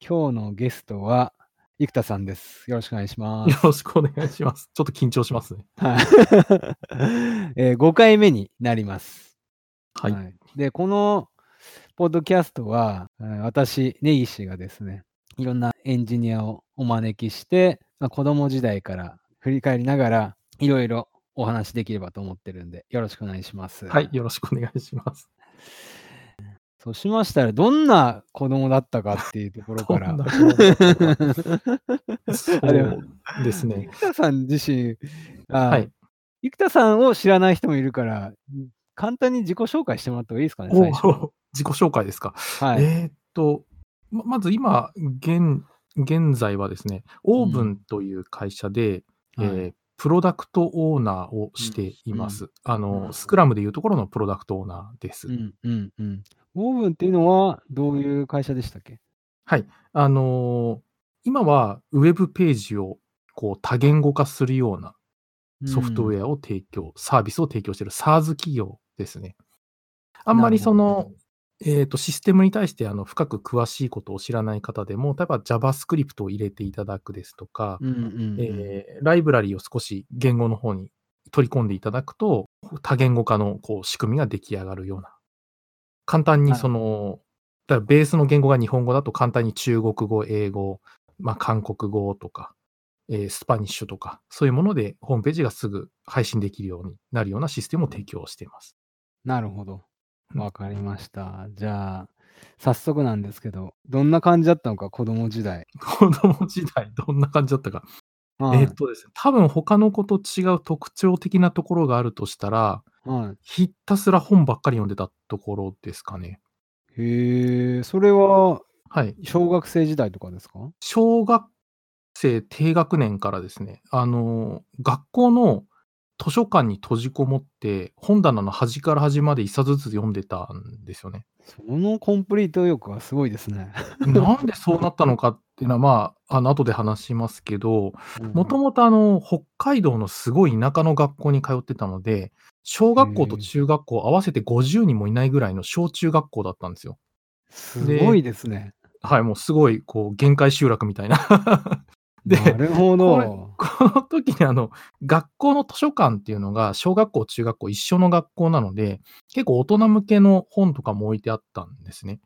今日のゲストは、生田さんです。よろしくお願いします。よろしくお願いします。ちょっと緊張しますね。はい えー5回目になります。はい。で、このポッドキャストは、えー私、根岸がですね、いろんなエンジニアをお招きして、まあ、子供時代から振り返りながら、いろいろお話できればと思ってるんで、よろしくお願いします。はい。よろしくお願いします。そうしましたら、どんな子供だったかっていうところから。そうですね。生田さん自身、あはい。生田さんを知らない人もいるから、ん簡単に自己紹介してもらった方がいいですかね、最初。お 自己紹介ですか。はい。えーっと、ままず今、現、現在はですね、オーブンという会社で、はいえープロダクトオーナーをしています。あの、スクラムでいうところのプロダクトオーナーです。うんうんうん。オーブンっていうのはどういう会社でしたっけ？はい。あのー今はウェブページをこう多言語化するようなソフトウア。ェアを提供、サービスを提供している SaaS 企業ですね。あんまりその、えっ、と、システムに対してあの深く詳しいことを知らない方でも、例えば JavaScript を入れていただくですとか、ライブラリを少し言語の方に取り込んでいただくと、多言語化のこう仕組みが出来上がるような。簡単にその、だからベースの言語が日本語だと簡単に中国語、英語、まあ、韓国語とか、えースパニッシュとか、そういうものでホームページがすぐ配信できるようになるようなシステムを提供しています。なるほど。うんわかりました。じゃあ、早速なんですけど、どんな感じだったのか、子供時代。子供時代どんな感じだったか。はいえーっとですね、多分他の子と違う特徴的なところがあるとしたら、はひたすら本ばっかり読んでたところですかね。い。へえ、それははい。小学生時代とかですか？小学生低学年からですね、あの、学校の図書館に閉じこもって、本棚の端から端まで一冊ずつ読んでたんですよね。そのコンプリート欲はすごいですね。なんでそうなったのかっていうのは、まあ、あの、後で話しますけど、もともとあの、北海道のすごい田舎の学校に通ってたので、小学校と中学校合わせて50人もいないぐらいの小中学校だったんですよ。すごいですね。はい、もうすごい、こう、限界集落みたいな。でなるほど。この時にあの、学校の図書館っていうのが、小学校、中学校一緒の学校なので、結構大人向けの本とかも置いてあったんですね。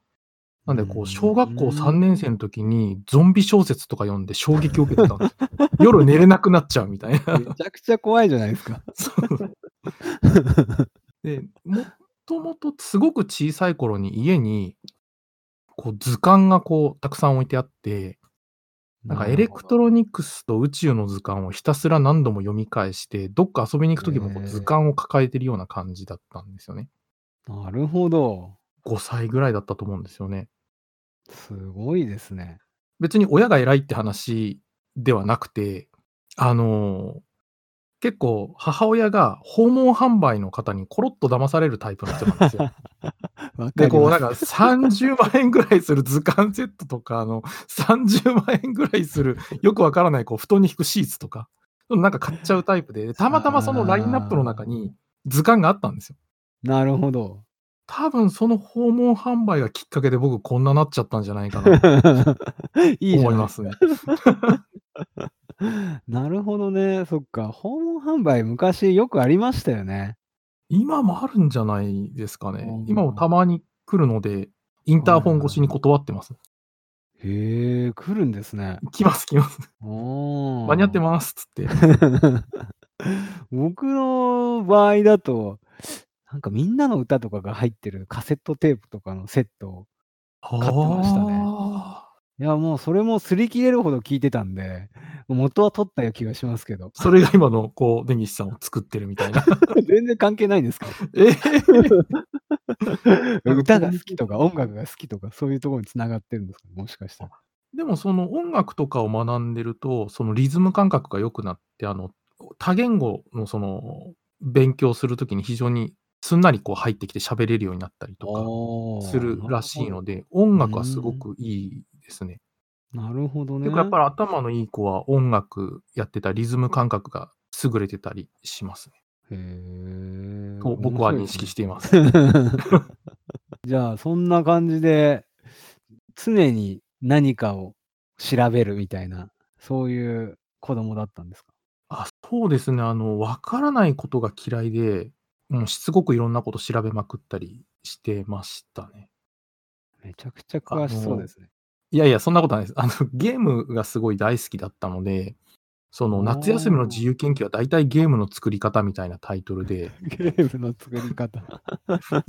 なんで、こう小学校3年生の時にゾンビ小説とか読んで衝撃を受けてたんです。夜寝れなくなっちゃうみたいな。めちゃくちゃ怖いじゃないですか。そうで、もともとすごく小さい頃に家に、こう図鑑がこうたくさん置いてあって、なんかエレクトロニクスと宇宙の図鑑をひたすら何度も読み返して、どっか遊びに行く時もこう図鑑を抱えてるような感じだったんですよね。なるほど。5歳ぐらいだったと思うんですよね。すごいですね。別に親が偉いって話ではなくて、あのー結構母親が訪問販売の方にコロッと騙されるタイプの人なんですよ。で、りこう、なん。か30万円ぐらいする図鑑セットとか、あの、30万円ぐらいする、よくわからない、こう、布団に敷くシーツとか、なんか買っちゃうタイプで、たまたまそのラインナップの中に図鑑があったんですよ。なるほど。多分その訪問販売がきっかけで僕こんななっちゃったんじゃないかな と思いますね。なるほどね。そっか。訪問販売、昔よくありましたよね。今もあるんじゃないですかねうん。今もたまに来るので、インターホン越しに断ってます。へえ、来るんですね。来ます来ます。間に合ってますっつって。僕の場合だと、なんかみんなの歌とかが入ってるカセットテープとかのセットを、買ってましたねあいやもうそれも擦り切れるほど聞いてたんで、元は取ったような気がしますけど。ーそれが今の、こう、根岸さんを作ってるみたいな。全然関係ないんですか？え？ー歌が好きとか音楽が好きとかそういうところにつながってるんですか？もしかしたら。でもその音楽とかを学んでると、そのリズム感覚が良くなって、あの、多言語のその、勉強するときに非常にすんなりこう入ってきて喋れるようになったりとかするらしいので、音楽はすごくいいですね。なるほどね。やっぱり頭のいい子は音楽やってたリズム感覚が優れてたりしますね。へえ。と僕は認識しています。じゃあ、そんな感じで、常に何かを調べるみたいな、そういう子供だったんですか？あ、そうですね。あの、わからないことが嫌いで、もうしつこくいろんなこと調べまくったりしてましたね。めちゃくちゃ詳しそうですね。いやいや、そんなことないです。あの、ゲームがすごい大好きだったので、その夏休みの自由研究は大体ゲームの作り方みたいなタイトルで。ゲームの作り方。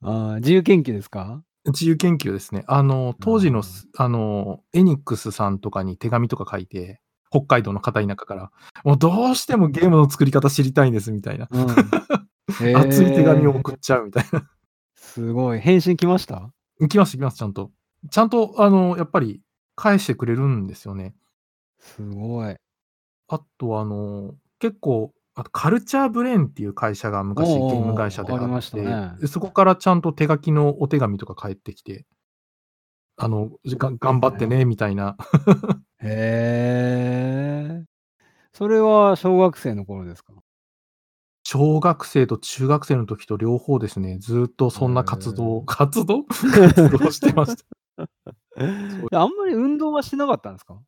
ああ、自由研究ですか？自由研究ですね。あの、当時のあの、エニックスさんとかに手紙とか書いて、北海道の片田舎から、もうどうしてもゲームの作り方知りたいんですみたいな。うん。熱い手紙を。送っちゃうみたいな。すごい。返信来ました？来ます来ます、ちゃんと。ちゃんとあの、やっぱり返してくれるんですよね。すごい。あとあの、結構、あとカルチャーブレーンっていう会社が昔ゲーム会社であありまって、ね。で、そこからちゃんと手書きのお手紙とか返ってきて、あの、が頑張ってねみたいな。へえ。それは小学生の頃ですか？小学生と中学生の時と両方ですね、ずっとそんな活動。活動？活動してました。あんまり運動はしてなかったんですか？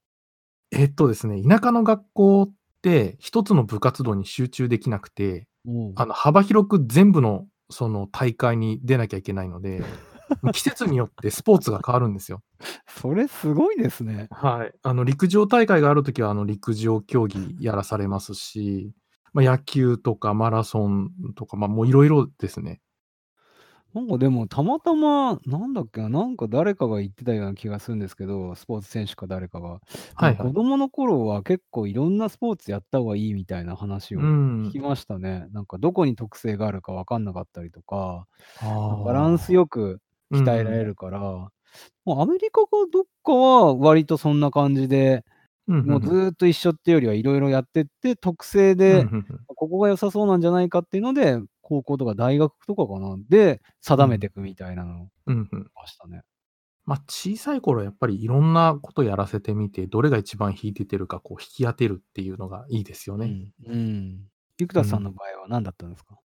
えっとですね、田舎の学校って一つの部活動に集中できなくて。あの、幅広く全部のその大会に出なきゃいけないので、季節によってスポーツが変わるんですよ。それすごいですね。はい。あの、陸上大会がある時は、あの、陸上競技やらされますし、ま、野球とかマラソンとか、ま、もう色々ですね。なんかでも、たまたま、なんだっけな、なんか誰かが言ってたような気がするんですけど、スポーツ選手か誰かが。はいはい。供の頃は結構いろんなスポーツやった方がいいみたいな話うを聞きん。ましたね。なんかどこに特性があるか分かんなかったりとか、あバランスあ。よくうん鍛えられうん。るから、もうアメリカかどっかは割とそんな感じで、もう。ずっと一緒っていうよりは色々やってって、特性うん、で。ここが良さそうなんじゃないかっていうので、高校とか大学とかかな、で、うん。定めてくみたいなのうん、ふん。ましたね。ま、小さい頃はやっぱりいろんなことやらせてみて、どれが一番秀でてるか、こう引き当てるっていうのがいいですよね。うん、うん。生う田さんのん。場合は何だったんですか？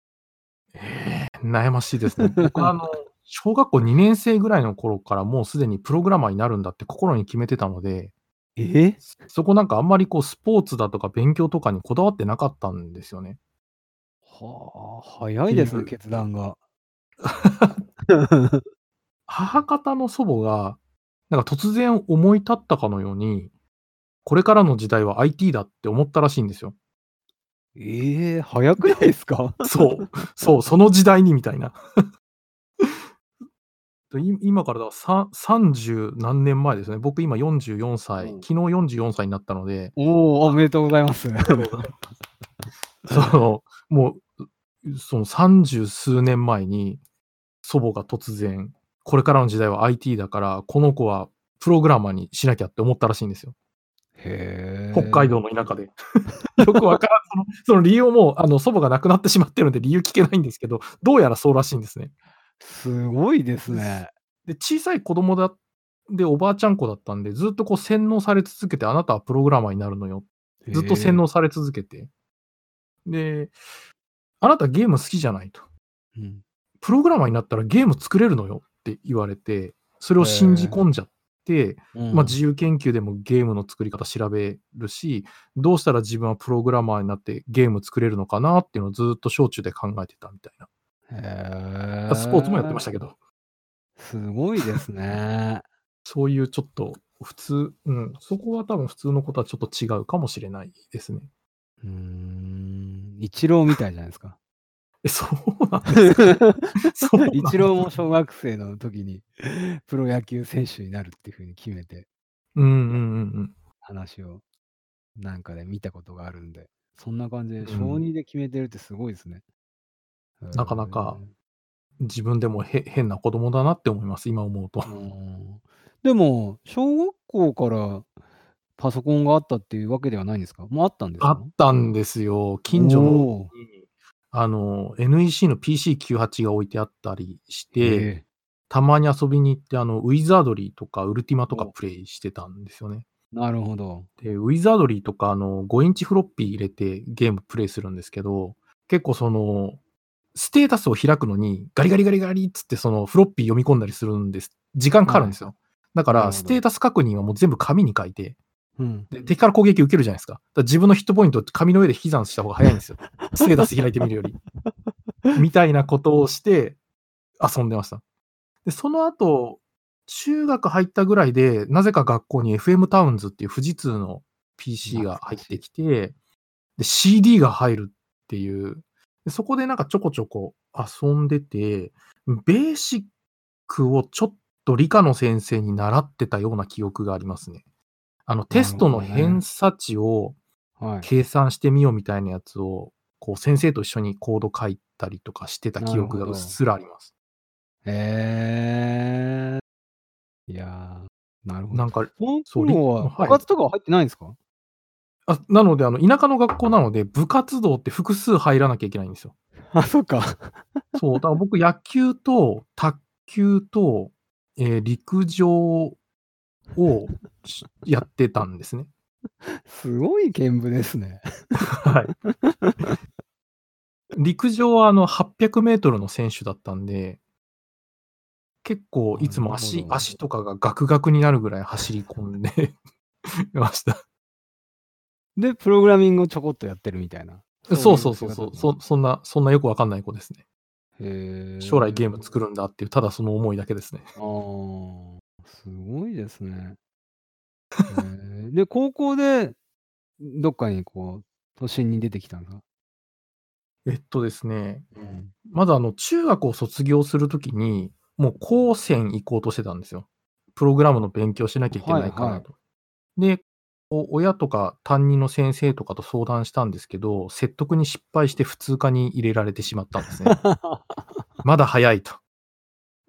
ええ、悩ましいですね。僕はあの、小学校2年生ぐらいの頃からもうすでにプログラマーになるんだって心に決めてたのでえ？え？そこなんかあんまりこうスポーツだとか勉強とかにこだわってなかったんですよね。はあ、早いいですね、う。決断が。母方の祖母が、なんか突然思い立ったかのように、これからの時代は IT だって思ったらしいんですよ。ええ、早くないですか？そう、そう、その時代にみたいな。今からだからさ30何年前ですね。僕今44う歳、ん。昨日44歳になったので。おお、おめでとうございます。その、もう、うその30数年前に、祖母が突然、これからの時代は IT だから、この子はプログラマーにしなきゃって思ったらしいんですよ。へ北海道の田舎で。よくわからん、そのその理由をもう、あの、祖母が亡くなってしまってるんで理由聞けないんですけど、どうやらそうらしいんですね。すごいですね。で、小さい子供だで、おばあちゃん子だったんで、ずっとこう洗脳され続けて、あなたはプログラマーになるのよ。へずっと洗え。脳され続けて。で、あなたゲーム好きじゃないと。うん。プログラマーになったらゲーム作れるのよって言われて、それをへ信じえ。込んじゃって、ま、うん。自由研究でもゲームの作り方調べるし、どうしたら自分はプログラマーになってゲーム作れるのかなっていうのをずっと小中で考えてたみたいな。スポーツもやってまえ。したけど。すごいですね。そういうちょっと普通うん、そこは多分普通の子とはちょっと違うかもしれないですね。うーん、イチローみたいじゃないですか。え、そうなんですか？そうなんイチですか？ローも小学生の時にプロ野球選手になるっていう風に決めてうんうんうんうん。話をなんかで見たことがあるんで、そんな感じで小うん。2で決めてるってすごいですね。へなかなか、え。自分でもへ変な子供だなって思います、今思うと。でも、小学校からパソコンがあったっていうわけではないんですか？もうあったんですか？あったんですよ。近所のあの、NEC の PC98 が置いてあったりしえて、え。たまに遊びに行って、あの、ウィザードリーとかウルティマとかお。プレイしてたんですよね。なるほど。で、ウィザードリーとか、あの、5インチフロッピー入れてゲームプレイするんですけど、結構その、ステータスを開くのに、ガリガリガリガリっつってそのフロッピー読み込んだりするんです。時間かかるはい。んですよ。だから、ステータス確認はもう全部紙に書いて、うん。で敵から攻撃受けるじゃないですか。だから自分のヒットポイント紙の上で引き算した方が早いんですよ。ステータス開いてみるより。みたいなことをして遊んでました。で、その後、中学入ったぐらいで、なぜか学校に FM タウンズっていう富士通の PC が入ってきて、で、CD が入るっていう、でそこでなんかちょこちょこ遊んでて、ベーシックをちょっと理科の先生に習ってたような記憶がありますね。あの、テストの偏差値をはい。計算してみようみたいなやつを、こう先生と一緒にコード書いたりとかしてた記憶がうっすらあります。えー。いやー、なるほど。なんか、そのそう頃ははい部活とかは入ってないんですか？あなので、あの、田舎の学校なので、部活動って複数入らなきゃいけないんですよ。あ、そっか。そう、だから僕、野球と卓球と、えー陸上をしやってたんですね。すごい見舞ですね。はい。陸上はあの800メートルの選手だったんで、結構いつもな足足とかがガクガクになるぐらい走り込んでました。で、プログラミングをちょこっとやってるみたいな。そうそうそうそうそ、そんな、そんなよくわかんない子ですね。へー将来ゲーム作るんだっていう、ただその思いだけですね。あーすごいですね。で、高校で、どっかにこう、都心に出てきたんですかえっとですね、うん。まずあの、中学を卒業するときに、もう高専行こうとしてたんですよ。プログラムの勉強しなきゃいけないからと。で、こう親とか担任の先生とかと相談したんですけど、説得に失敗して普通科に入れられてしまったんですね。まだ早いと。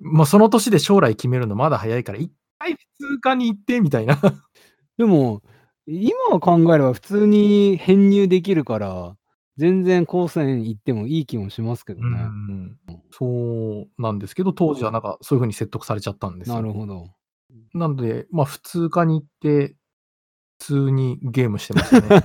まあ、その年で将来決めるのまだ早いから、一回普通科に行って、みたいな。でも、今考えれば普通に編入できるから、全然高専行ってもいい気もしますけどうね。んそうなんですけど、当時はなんかそういうふうに説得されちゃったんですよ。なるほど。なので、まあ普通科に行って、普通にゲームしてましたね。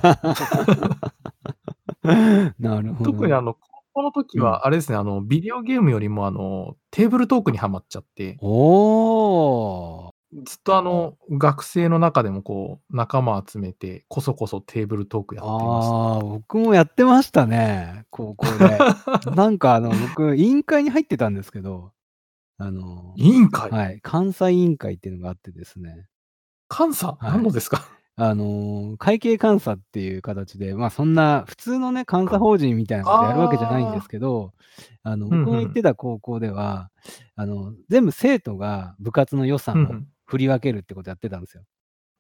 なるほど。特にあの、高校の時は、あれですね、あの、ビデオゲームよりもあの、テーブルトークにはまっちゃって、おー。ずっとあの、学生の中でもこう、仲間集めて、こそこそテーブルトークやってました。ああ、僕もやってましたね、高校で。なんかあの、僕、委員会に入ってたんですけど、あの、委員会、はい、監査委員会っていうのがあってですね、監査、はい何のですか？あの、会計監査っていう形で、まあそんな普通のね、監査法人みたいなことやるわけじゃないんですけど、あの、うんうん僕の行ってた高校では、あの、全部生徒が部活の予う算をん振り分けるってことやってたんですよ。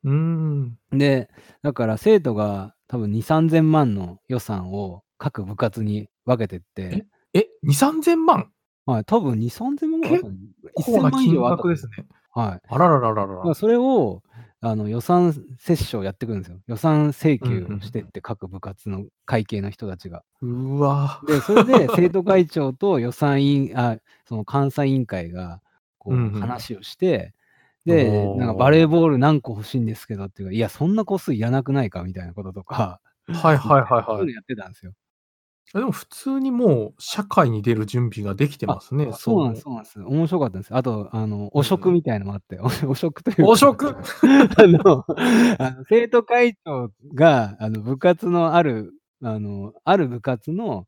うん。うーん。で、だから生徒が多分2、3000万の予算を各部活に分けてって、え、2、3000万？はい、多分2、3000万ぐらいあったの結構な1000万以金上あった額ですね。はい。あららららららそれをあの予算折衝やってくるんですよ。予算請求うんうんをしてって各部活の会計の人たちが。うわで、それで 生徒会長と予算委員、あ、その監査委員会がこうんうんう話をして、で、おーなんかバレーボール何個欲しいんですけどっていうか、いや、そんな個数いらなくないかみたいなこととか、はいはいはい そういうのはい。やってたんですよ。でも普通にもう社会に出る準備ができてますね。そうなんです、そうなんです。面白かったんです。あと、あの、汚職みたいのもあって、お 汚職というか汚職？あの、あの生徒会長が、あの、部活のある、あの、ある部活の、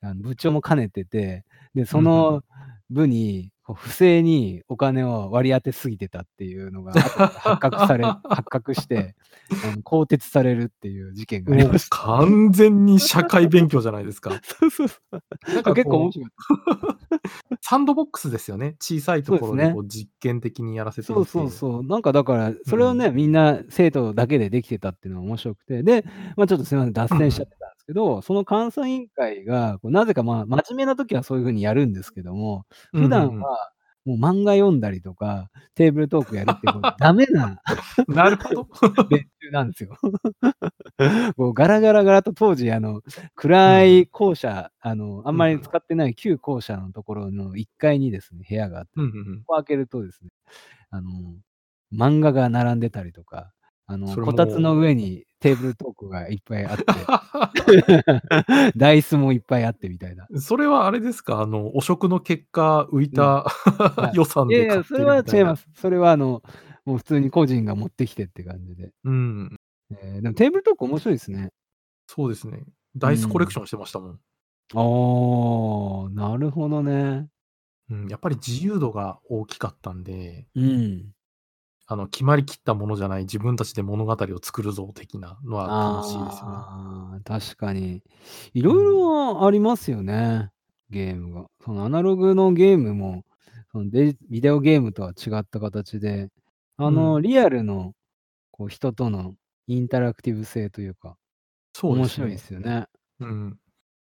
あの部長も兼ねてて、で、その部に、不正にお金を割り当てすぎてたっていうのが発覚され、発覚して、あの更迭されるっていう事件がありました。完全に社会勉強じゃないですか。そうそうそう。なんか結構面白かった。サンドボックスですよね。小さいところで実験的にやらせてそうそうう。そう。なんかだから、それをね、みんな生徒だけでできてたっていうのが面白くて、で、まあちょっとすみません、脱線しちゃってたんですけど、その監査委員会が、なぜかまあ、真面目な時はそういうふうにやるんですけども、普段はもう漫画読んだりとか、テーブルトークやるってダメなう んなるほど。練習なんですよ。こうガラガラガラと当時、あの、暗い校舎、あの、あんまり使ってない旧校舎のところの1階にですね、部屋があって、うんうんうんここ開けるとですね、あの、漫画が並んでたりとか、あの、こたつの上にテーブルトークがいっぱいあって、ダイスもいっぱいあってみたいな。それはあれですか？あの、汚職の結果浮いた、い 予算いやいや、それは。違います。それはあの、もう普通に個人が持ってきてって感じで。うん。えーでもテーブルトーク面白いですね。そうですね。ダイスコレクションしてましたもん。ああ、なるほどね。うん、やっぱり自由度が大きかったんで、うん。あの、決まりきったものじゃない自分たちで物語を作るぞ的なのは楽しいですよね。確かに。いろいろありますよね、ゲームが。そのアナログのゲームも、そのデビデオゲームとは違った形で、あの、うんリアルのこう人とのインタラクティブ性というか、そうですね面白いで。すよね。うん。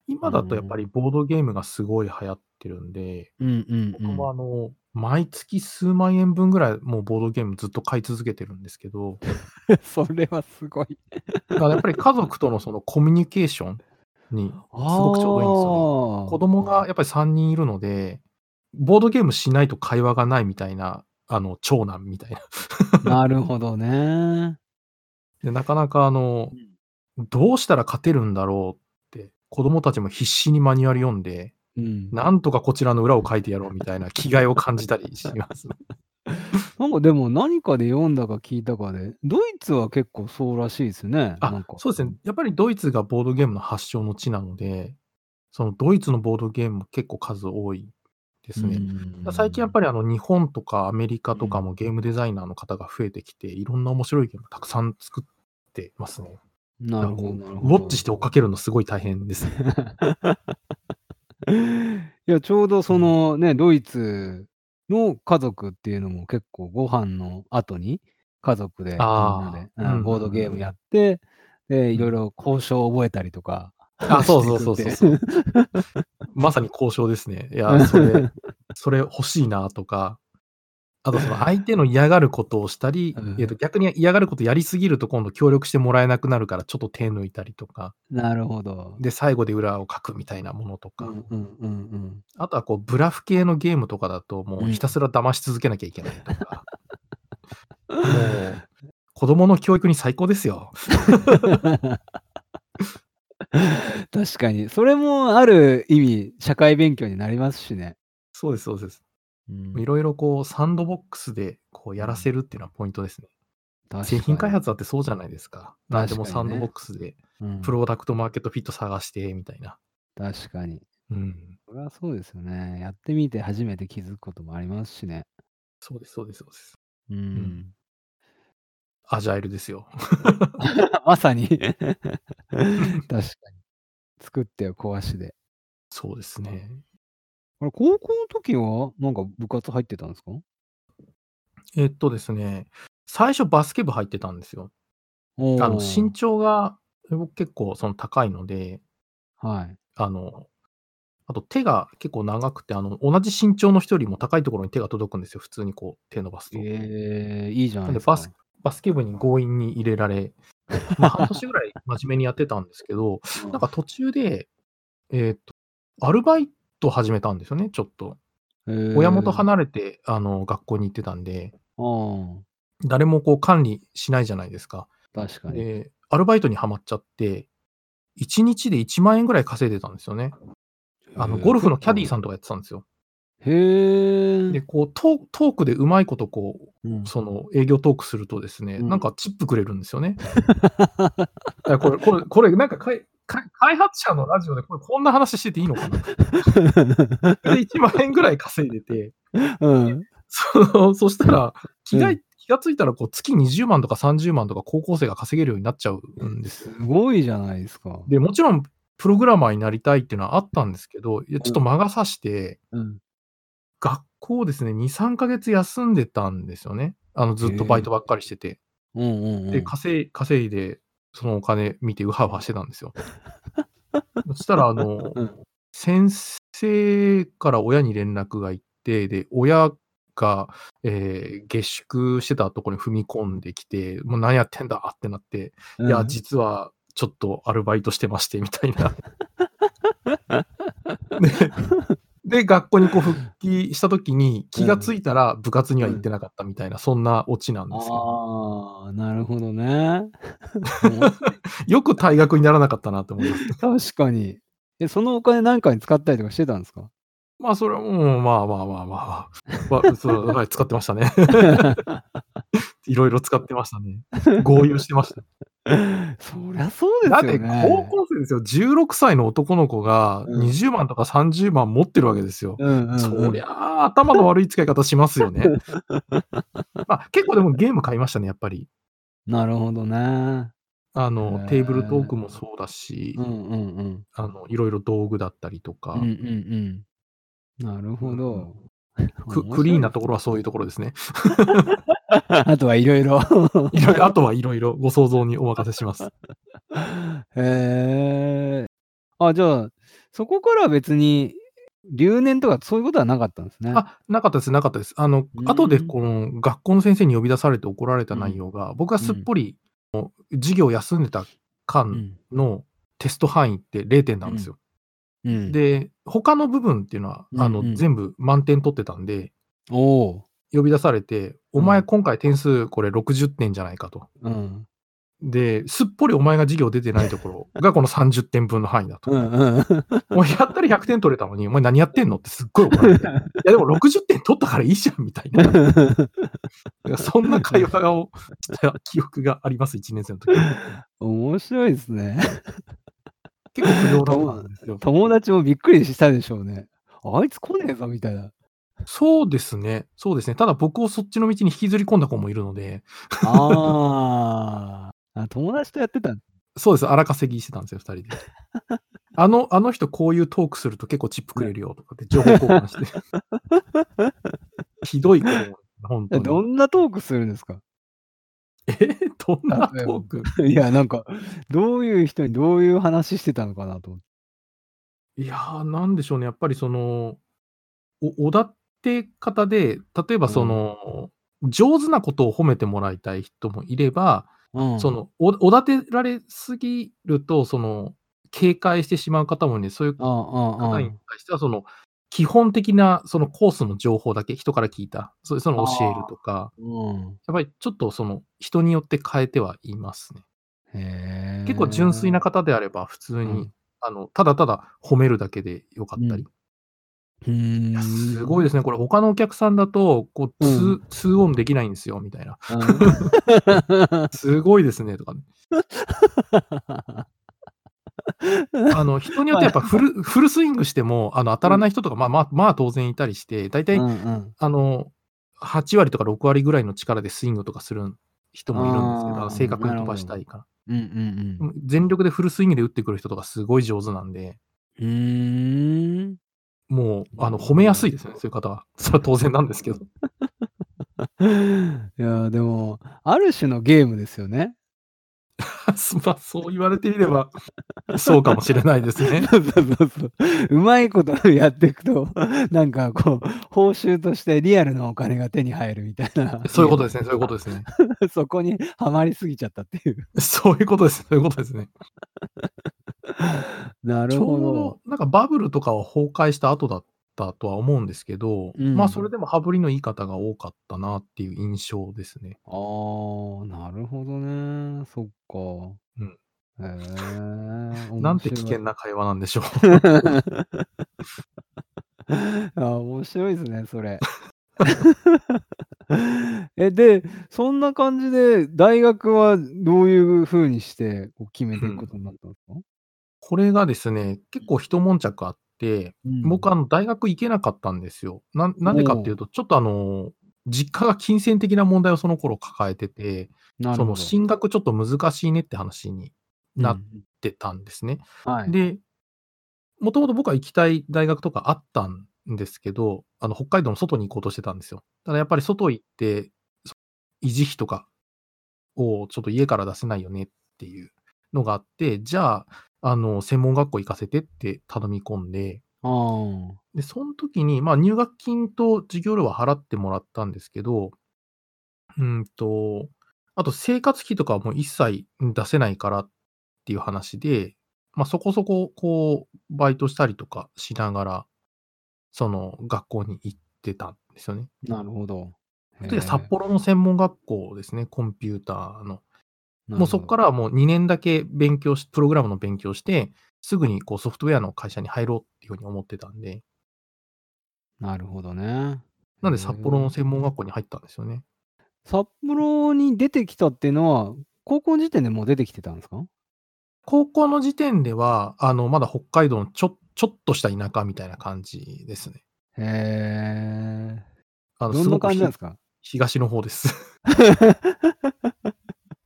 今だとやっぱりボードゲームがすごい流行ってるんで、うんうん僕もあの、毎月数万円分ぐらいもうボードゲームずっと買い続けてるんですけど、うん。それはすごい。だからやっぱり家族とのそのコミュニケーションにすごくちょうどいいんですよね。子供がやっぱり3人いるので、ボードゲームしないと会話がないみたいな、あの、長男みたいな。なるほどね。でなかなかあの、どうしたら勝てるんだろうって、子供たちも必死にマニュアル読んで、うん。なんとかこちらの裏を書いてやろうみたいな気概を感じたりしますね。なんかでも何かで読んだか聞いたかで、ドイツは結構そうらしいですね。あか、そうですね。やっぱりドイツがボードゲームの発祥の地なので、そのドイツのボードゲームも結構数多いですね。うん最近やっぱりあの日本とかアメリカとかもゲームデザイナーの方が増えてきて、いろんな面白いゲームたくさん作ってますね。なるほどウォッチして追っかけるのすごい大変ですね。いや、ちょうどそのね、ドイツの家族っていうのも結構ご飯の後に家族でみんなで、うんうんボードゲームやって、で、いろいろ交渉を覚えたりとか。あ、そうそうそうそうそう。まさに交渉ですね。いや、それ、それ欲しいなとか、あとその相手の嫌がることをしたり、うんえっと逆に嫌がることやりすぎると今度協力してもらえなくなるからちょっと手抜いたりとか、なるほど。で、最後で裏を書くみたいなものとか、うんうんうんうん。あとはこう、ブラフ系のゲームとかだともうひたすら騙し続けなきゃいけないとか、もう、子供の教育に最高ですよ。確かに。それもある意味、社会勉強になりますしね。そうです、そうです。うんいろいろこう、サンドボックスでこうやらせるっていうのはポイントですね。製品開発だってそうじゃないですか。何でもサンドボックスで、うんプロダクトマーケットフィット探して、みたいな。確かに。うん。それはそうですよね。やってみて初めて気づくこともありますしね。そうです、そうです、そうです。うん。んアジャイルですよ。まさに。確かに。作ってよ、壊しで。そうですね。あれ、高校の時は、なんか部活入ってたんですか？えっとですね、最初バスケ部入ってたんですよ。あの、身長が僕結構その高いので、はい。あの、あと手が結構長くて、あの、同じ身長の人よりも高いところに手が届くんですよ。普通にこう手伸ばすと。ええいいじゃないですか。バスバスケ部に強引に入れられ、まあ半年ぐらい真面目にやってたんですけど、うんなんか途中で、えっ、と、アルバイト始めたんですよね、ちょっと。親元離れて、あの、学校に行ってたんで、誰もこう管理しないじゃないですか。確かに。で、アルバイトにはまっちゃって、1日で1万円ぐらい稼いでたんですよね。あの、ゴルフのキャディーさんとかやってたんですよ。へえ。で、こうトー、トークでうまいことこうんう、その営業トークするとですね、うんなんかチップくれるんですよね。これ、これ、これ、なんかかいか開発者のラジオでこれこんな話してていいのかな？で ?1 万円ぐらい稼いでて、うん。そそしたら気が、うん気がついたらこう月20万とか30万とか高校生が稼げるようになっちゃうんですよ。すごいじゃないですか。で、もちろんプログラマーになりたいっていうのはあったんですけど、いやちょっと間が差して、うん。学校をですね、2、3ヶ月休んでたんですよね。あの、ずっとバイトばっかりしてて。うんうんうん。で、稼い稼いで、そのお金見てウハウハしてたんですよ。そしたら、あの、うん先生から親に連絡が行って、で、親が、えー下宿してたところに踏み込んできて、もう何やってんだってなって、うんいや、実はちょっとアルバイトしてまして、みたいな。で、で学校にこう復帰したときに気がついたら部活には行ってなかったみたいな、そんなオチなんですよ。ああ、なるほどね。よく退学にならなかったなって思います。確かに。え、そのお金何かに使ったりとかしてたんですか？まあ、それはもう、まあまあまあまあ、まあ、そうはい使ってましたね。いろいろ使ってましたね。豪遊してました。そりゃそうですだってよね。高校生ですよ。16歳の男の子がうん20万とか30万持ってるわけですよ。うんうんうんそりゃあ、頭の悪い使い方しますよね。あ、結構でもゲーム買いましたね、やっぱり。なるほどね。へあの、ーテーブルトークもそうだしう、んうんうん。あの、いろいろ道具だったりとかうん、うんうん。なるほど。ククリーンなところはそういうところですね。あとはいろいろ。いろいろ、あとはいろいろご想像にお任せします。へえ。あ、じゃあ、そこからは別に留年とかそういうことはなかったんですね。あ、なかったです、なかったです。あのう、ん後でこの学校の先生に呼び出されて怒られた内容が、僕がすっぽり、授業を休んでたう間ん。のテスト範囲って0点なんですよ。うん、で、他の部分っていうのは、あの、うんうん全部満点取ってたんで、おお。呼び出されて、おうん前今回点数これ60点じゃないかと。うん。で、すっぽりお前が授業出てないところ がこの30点分の範囲だと。うんうん。お前やったら100点取れたのに、お前何やってんのってすっごい怒られて。いやでも60点取ったからいいじゃんみたいな。そんな会話をした記憶があります、1年生の時。面白いですね。結構不良だんですよ。友達もびっくりしたでしょうね。あいつ来ねえぞみたいな。そうですね。そうですね。ただ僕をそっちの道に引きずり込んだ子もいるので、あーあ。友達とやってた。そうです。荒稼ぎしてたんですよ、二人で。あの、あの人こういうトークすると結構チップくれるよとかって情報交換して。ひどい子も、本当に。えどんなトークするんですか？えどんなトーク？いや、なんか、どういう人にどういう話してたのかなと思って。いやー、なんでしょうね。やっぱりその、お、おだって方で、例えばその、上手なことを褒めてもらいたい人もいれば、うん、その、お、おだてられすぎると、その、警戒してしまう方もね、そういう方に対しては、その、基本的なそのコースの情報だけ人から聞いた、そその教えるとか、うん。やっぱりちょっとその人によって変えてはいますね。結構純粋な方であれば普通に、うんあの、ただただ褒めるだけでよかったり。うーん。すごいですね。これ他のお客さんだと、こう、ツー、うんツーオンできないんですよ、みたいな。うん すごいですね、とかね。あの、人によってやっぱフル、フルスイングしても、あの、当たらない人とか、まあまあ、まあ当然いたりして、大体、うんうんあの、8割とか6割ぐらいの力でスイングとかする人もいるんですけど、正確に飛ばしたいから。うんうん全力でフルスイングで打ってくる人とかすごい上手なんで、うん。もう、あの、褒めやすいですね、そういう方は。それは当然なんですけど。いや、でも、ある種のゲームですよね。まあ、そう言われてみれば、そうかもしれないですね。そうそうそうそう。うまいことやっていくと、なんかこう、報酬としてリアルなお金が手に入るみたいな。そういうことですね、そういうことですね。そこにはまりすぎちゃったっていう。そういうことです、そういうことですね。なるほど。ど、なんかバブルとかは崩壊した後だったとは思うんですけど、うんまあ、それでも羽振りのいい方が多かったなっていう印象ですね。ああ、なるほどね。そっか。うん。へえ。なんて危険な会話なんでしょう。あ面白いですね、それ。え、で、そんな感じで、大学はどういう風にしてこう決めていくことになったんですか？これがですね、結構一悶着あって、うん僕あの大学行けなかったんですよ。なんなんでかっていうと、ちょっとあの、実家が金銭的な問題をその頃抱えてて、その。進学ちょっと難しいねって話になっうんてたんですね。はい。で、もともと僕は行きたい大学とかあったんですけど、あの、北海道の外に行こうとしてたんですよ。ただやっぱり外行って、そ維持費とかをちょっと家から出せないよねっていうのがあって、じゃあ、あの、専門学校行かせてって頼み込んで、ああ。で、その時に、まあ、入学金と授業料は払ってもらったんですけど、うんと、あと生活費とかはもう一切出せないからっていう話で、まあ、そこそこ、こう、バイトしたりとかしながら、その学校に行ってたんですよね。なるほど。で、札幌の専門学校ですね、コンピューターの。もうそこからはもう2年だけ勉強し、プログラムの勉強して、すぐにこうソフトウェアの会社に入ろうっていうふうに思ってたんで、なるほどね。なんで札幌の専門学校に入ったんですよね。札幌に出てきたっていうのは、高校時点でもう出てきてたんですか？高校の時点では、あの、まだ北海道のちょちょっとした田舎みたいな感じですね。へえ。あの、どんな感じなんですか？東の方です。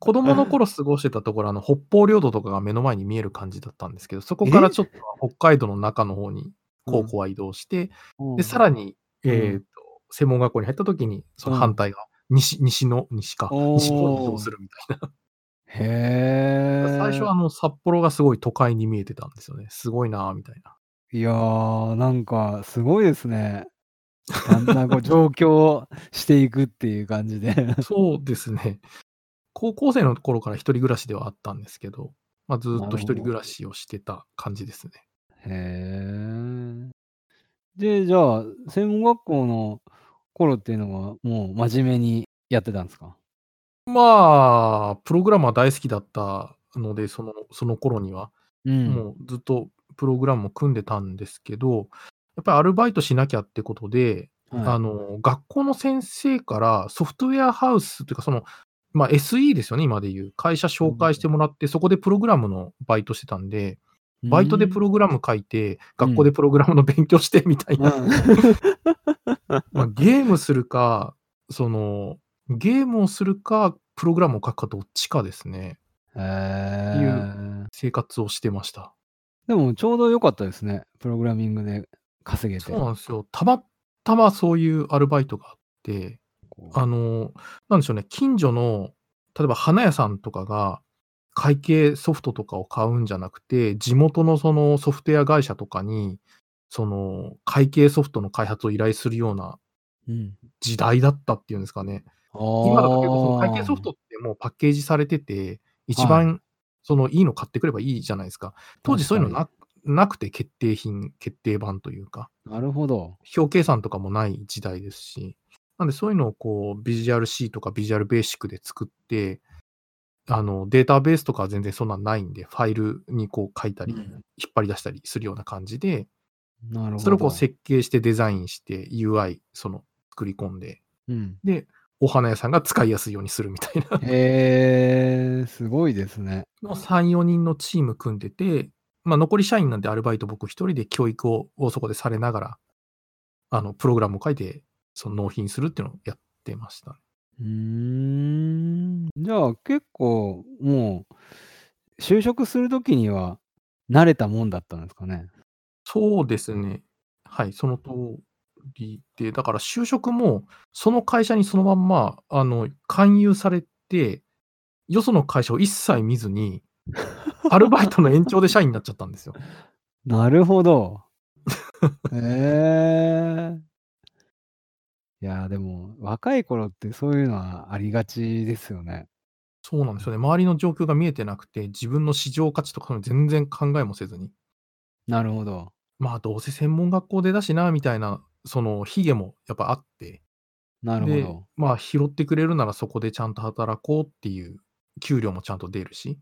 子供の頃過ごしてたところ、あの、北方領土とかが目の前に見える感じだったんですけど、そこからえ？ちょっと北海道の中の方にうん。高校は移動して、うん。で、さらに、うん。えっと、専門学校に入った時に、そのうん。反対側、西西の西か、西の方に移動。するみたいな。へ最初はあえ。の、札幌がすごい都会に見えてたんですよね。すごいなみたいな。いや、なんかすごいですね。だんだんこう上京していくっていう感じで。そうですね。高校生の頃から一人暮らしではあったんですけど、ま、ずっと一人。暮らしをしてた感じですね。へえ。で、じゃあ、専門学校の頃っていうのは、もう真面目にやってたんすか？まあ、プログラムは大好きだったので、そのその頃には。うん。もうずっとプログラムを組んでたんですけど、やっぱりアルバイトしなきゃってことで、はい。あの、学校の先生からソフトウェアハウスというか、その、ま、SE ですよね、今で言う。会社紹介してもらって、そこでプログラムのバイトしてたんで、ふバイトでプ。ログラム書いて、う学校ん。でプログラムの勉強してみたいな。うん。ま、ゲームするか、その、ゲームをするか、プログラムを書くかどっちかですね。へいうえ。生活をしてました。でもちょうど良かったですね。プログラミングで稼げそうて。なんすよ。たまたまそういうアルバイトがあって。あの、なんでしょうね、近所の、例えば花屋さんとかが、会計ソフトとかを買うんじゃなくて、地元のそのソフトウェア会社とかに、その、会計ソフトの開発を依頼するようなうん。時代だったっていうんですかね。あ今だと結構その会計ソフトあ。ってもうパッケージされてて、一はい。番そのいいの買ってくればいいじゃないすか。当時確かに。そういうのななくて決定品決定版というか。なるほど。表計算とかもない時代ですし、なんでそういうのをこう、ビジュアル C とかビジュアルベーシックで作って、あの、データベースとかは全然そんなんないんで、ファイルにこう書いたり、うん。引っ張り出したりするような感じで、なるそれをこうほど。設計してデザインして UI その作り込んで、うん。で、お花屋さんが使いやすいようにするみたいな。へえ、すごいですね。の3、4人のチーム組んでて、ま、残り社員なんでアルバイト僕一人で教育ををそこでされながら、あの、プログラムを書いて、その納品するっていうのをやってました。ふーん。じゃあ結構もう、就職する時には慣れたもんだったんですかね？そうですね。はい、その通りで、だから就職も、その会社にそのまんま、あの、勧誘されて、よその会社を一切見ずに、アルバイトの延長で社員になっちゃったんですよ。なるほど。へえ。いや、でも、若い頃ってそういうのはありがちですよね。そうなんですよね。周りの状況が見えてなくて、自分の市場価値とかそういうの全然考えもせずに。なるほど。まあ、どうせ専門学校出だしなみたいな、その卑下もやっぱあって。で、なるほど。まあ、拾ってくれるならそこでちゃんと働こうっていう、給料もちゃんと出るし。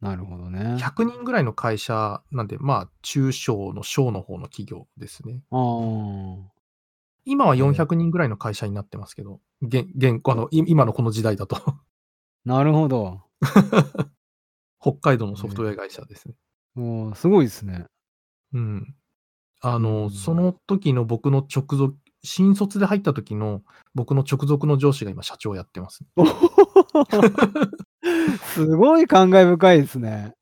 なるほどね。100人ぐらいの会社なんで、まあ、中小の小の方の企業ですね。ああ。今はへえ。400人ぐらいの会社になってますけど、現あの、い今のこの時代だと。なるほど。北海道のソ。フトウェア会社ですね。おお、すごいですね。うん。あうの、そん。の時の僕の直属新卒で入った時の僕の直属の上司が今社長やってます。すごい感慨深いですね。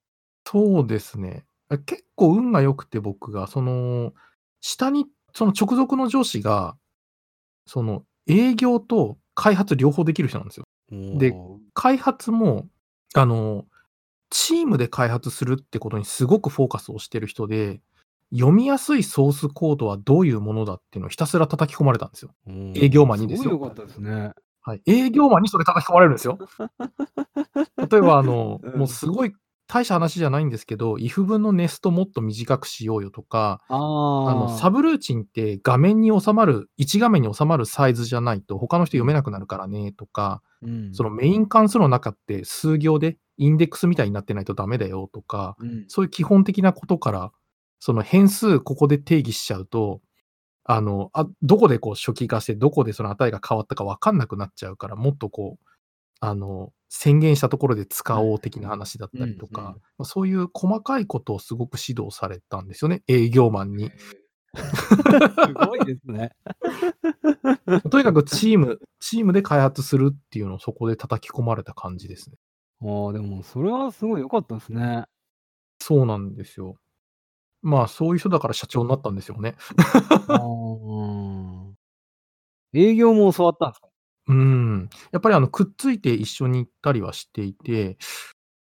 そうですね。あ、結構運が良くて僕が、その、下にその直属の上司が、その、営業と開発両方できる人なんですよ。で。開発も、あの、チームで開発するってことにすごくフォーカスをしてる人で、読みやすいソースコードはどういうものだっていうのをひたすら叩き込まれたんですよ。営業マンにですよ。すごい良かったですね。はい。営業マンにそれ叩き込まれるんですよ。例えばあの、う。もうんすごい大した話じゃないんですけど、if 文のネストもっと短くしようよとか、あの、サ。ブルーチンって画面に収まる1画面に収まるサイズじゃないと他の人うん。読めなくなるからねとか、うん。そのメイン関数の中って数行でインデックスみたいになってないとダメだよとか、うん。そういう基本的なことから、その変数ここで定義しちゃうと、あの、あ、どこでこう初期化して、どこでその値が変わったか分かんなくなっちゃうから、もっとこう、あの、宣言したところで使おう的な話だったりとか、うんうんま、そういう細かいことをすごく指導されたんですよね、営業マンに。すごいですね。とにかくチームチームで開発するっていうのをそこで叩き込まれた感じですね。ああ、でもそれはすごい良かったですね。そうなんですよ。まあ、そういう人だから社長になったんですよね。ああ。営業も教わったんすか？うーん。やっぱりあの、くっついて一緒に行ったりはしていて、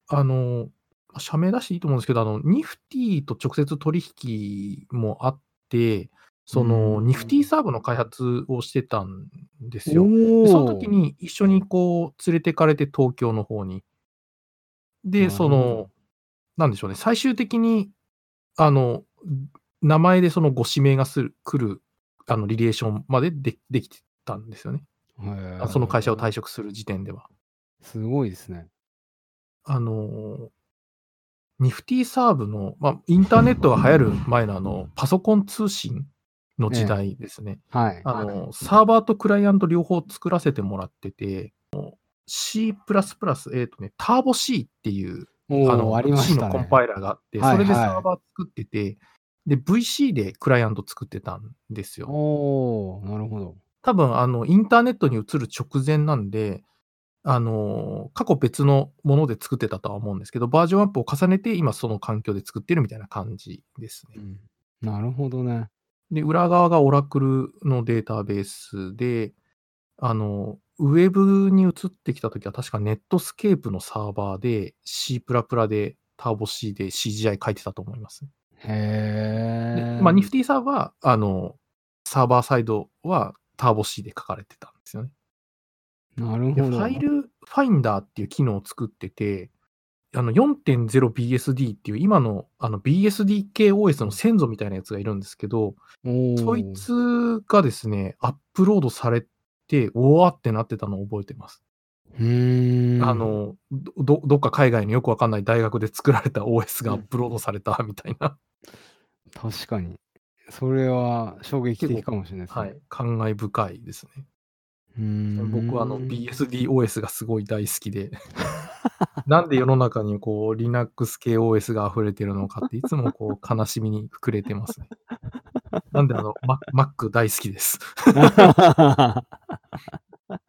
あの、ま、社名出していいと思うんですけど、あの、ニフティと直接取引もあって、その、ニフティサーブの開発をしてたんですよ。で、その時。に一緒にこう連れてかれて東京の方に。で。その、なんでしょうね、最終的に、あの、名前でそのご指名がする来る、あの、リレーションまででできてたんですよね。へあ、その会社を退え。職する時点では。すごいですね。あの、ニフティサーブの、ま、インターネットが流行る前のあの、パソコン通信の時ええ。代ですね。はい。あの、サーバーとクライアント両方作らせてもらってて、C++、えっとね、ターボ C っていう、あの、ありま C。のコンパイラーがあって、はいそれでサーはバー作ってて、で、VC でクライアント作ってたんですい。よ。おお、なるほど。多分あの、インターネットに移る直前なんで、あの、過去別のもので作ってたとは思うんですけど、バージョンアップを重ねて、今その環境で作ってるみたいな感じですね。うん。なるほどね。で、裏側がオラクルのデータベースで、あの、ウェブに移ってきた時は確かネットスケープのサーバーで C++ でターボ C で CGI 書いてたと思います。で、ま、ニへえ。フティサーブは、あの、サーバーサイドはターボ C で書かれてたんですよね。で、なるほど。ファイルファインダーっていう機能を作ってて、あの、4.0BSD っていう今の、あの、BSD 系 OS の先祖みたいなやつがいるんですけど、そい。つがですね、アップロードされて、おわってなってたのを覚えてます。あの、どどどっか海外のよくわかんない大学で作られた OS がアッうん。プロードされたみたいな。確かに。それは衝撃的かもしれないですね。はい、感慨深いですね。僕はあの、ん。BSDOS がすごい大好きで、なんで世の中にこう、Linux 系 OS が溢れてるのかっていつもこう悲しみに膨れてますね。なんであの、マ Mac 大好きです。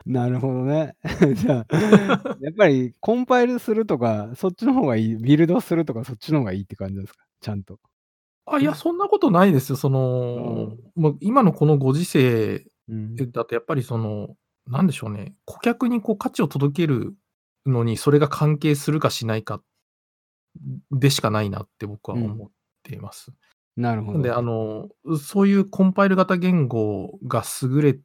なるほどね。じゃあ、やっぱりコンパイルするとか、そっちの方がいい、ビルドするとかそっちの方がいいって感じですか？ちゃんと。あ、いや、そんなことないですよ。そうん。の、もう今のこのご時世うん。だとやっぱりその、なんでしょうね、顧客にこう価値を届けるのに、それが関係するかしないかでしかないなって僕はうん。思っています。なるほなんで、あど。の、そういうコンパイル型言語が優れ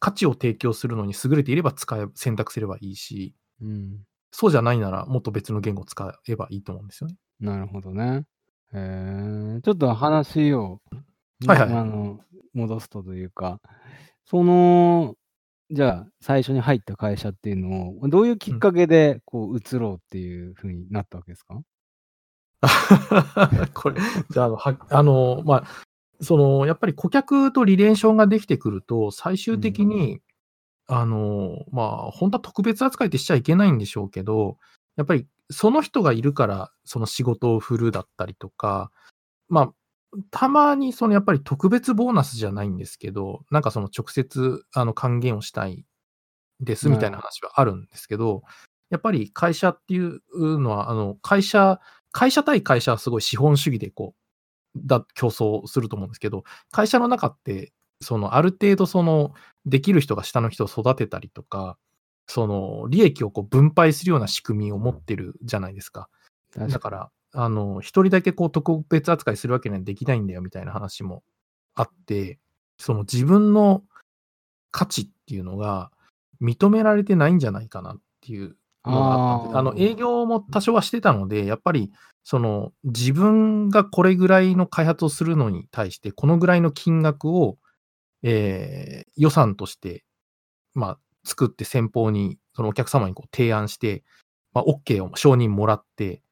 価値を提供するのに優れていれば使え選択すればいいし、うん。そうじゃないなら、もっと別の言語を使えばいいと思うんですよね。なるほどね。へえ。ちょっと話を、はいはいはい。あの、戻すとというか、その、じゃあ、最初に入った会社っていうのを、どういうきうん。っかけでこう移ろうっていう風になったわけですか？これ、じゃあ、あの、はあの、ま、その、やっぱり顧客とリレーションができてくると、最終うん。的に、あの、まあ、ほんとは特別扱いってしちゃいけないんでしょうけど、やっぱりその人がいるから、その仕事を振るだったりとか、まあ、たまにそのやっぱり特別ボーナスじゃないんですけど、なんかその直接あの還元をしたいですみたいな。話はあるんですけど、やっぱり会社っていうのは、あの、会社会社対会社はすごい資本主義でこう、だ競争すると思うんですけど、会社の中って、そのある程度その、できる人が下の人を育てたりとか、その利益をこう分配するような仕組みを持ってるじゃないですか。確かに。だから、あの、一人だけこう特別扱いするわけにはできないんだよみたいな話もあって、その自分の価値っていうのが認められてないんじゃないかなっていうのがあったんで、あの、あ営業も多少はしてたので、やっぱりその、自分がこれぐらいの開発をするのに対して、このぐらいの金額を、ええ、予算として、ま、作って先方に、そのお客様にこう提案して、ま、オッケーを承認もらって、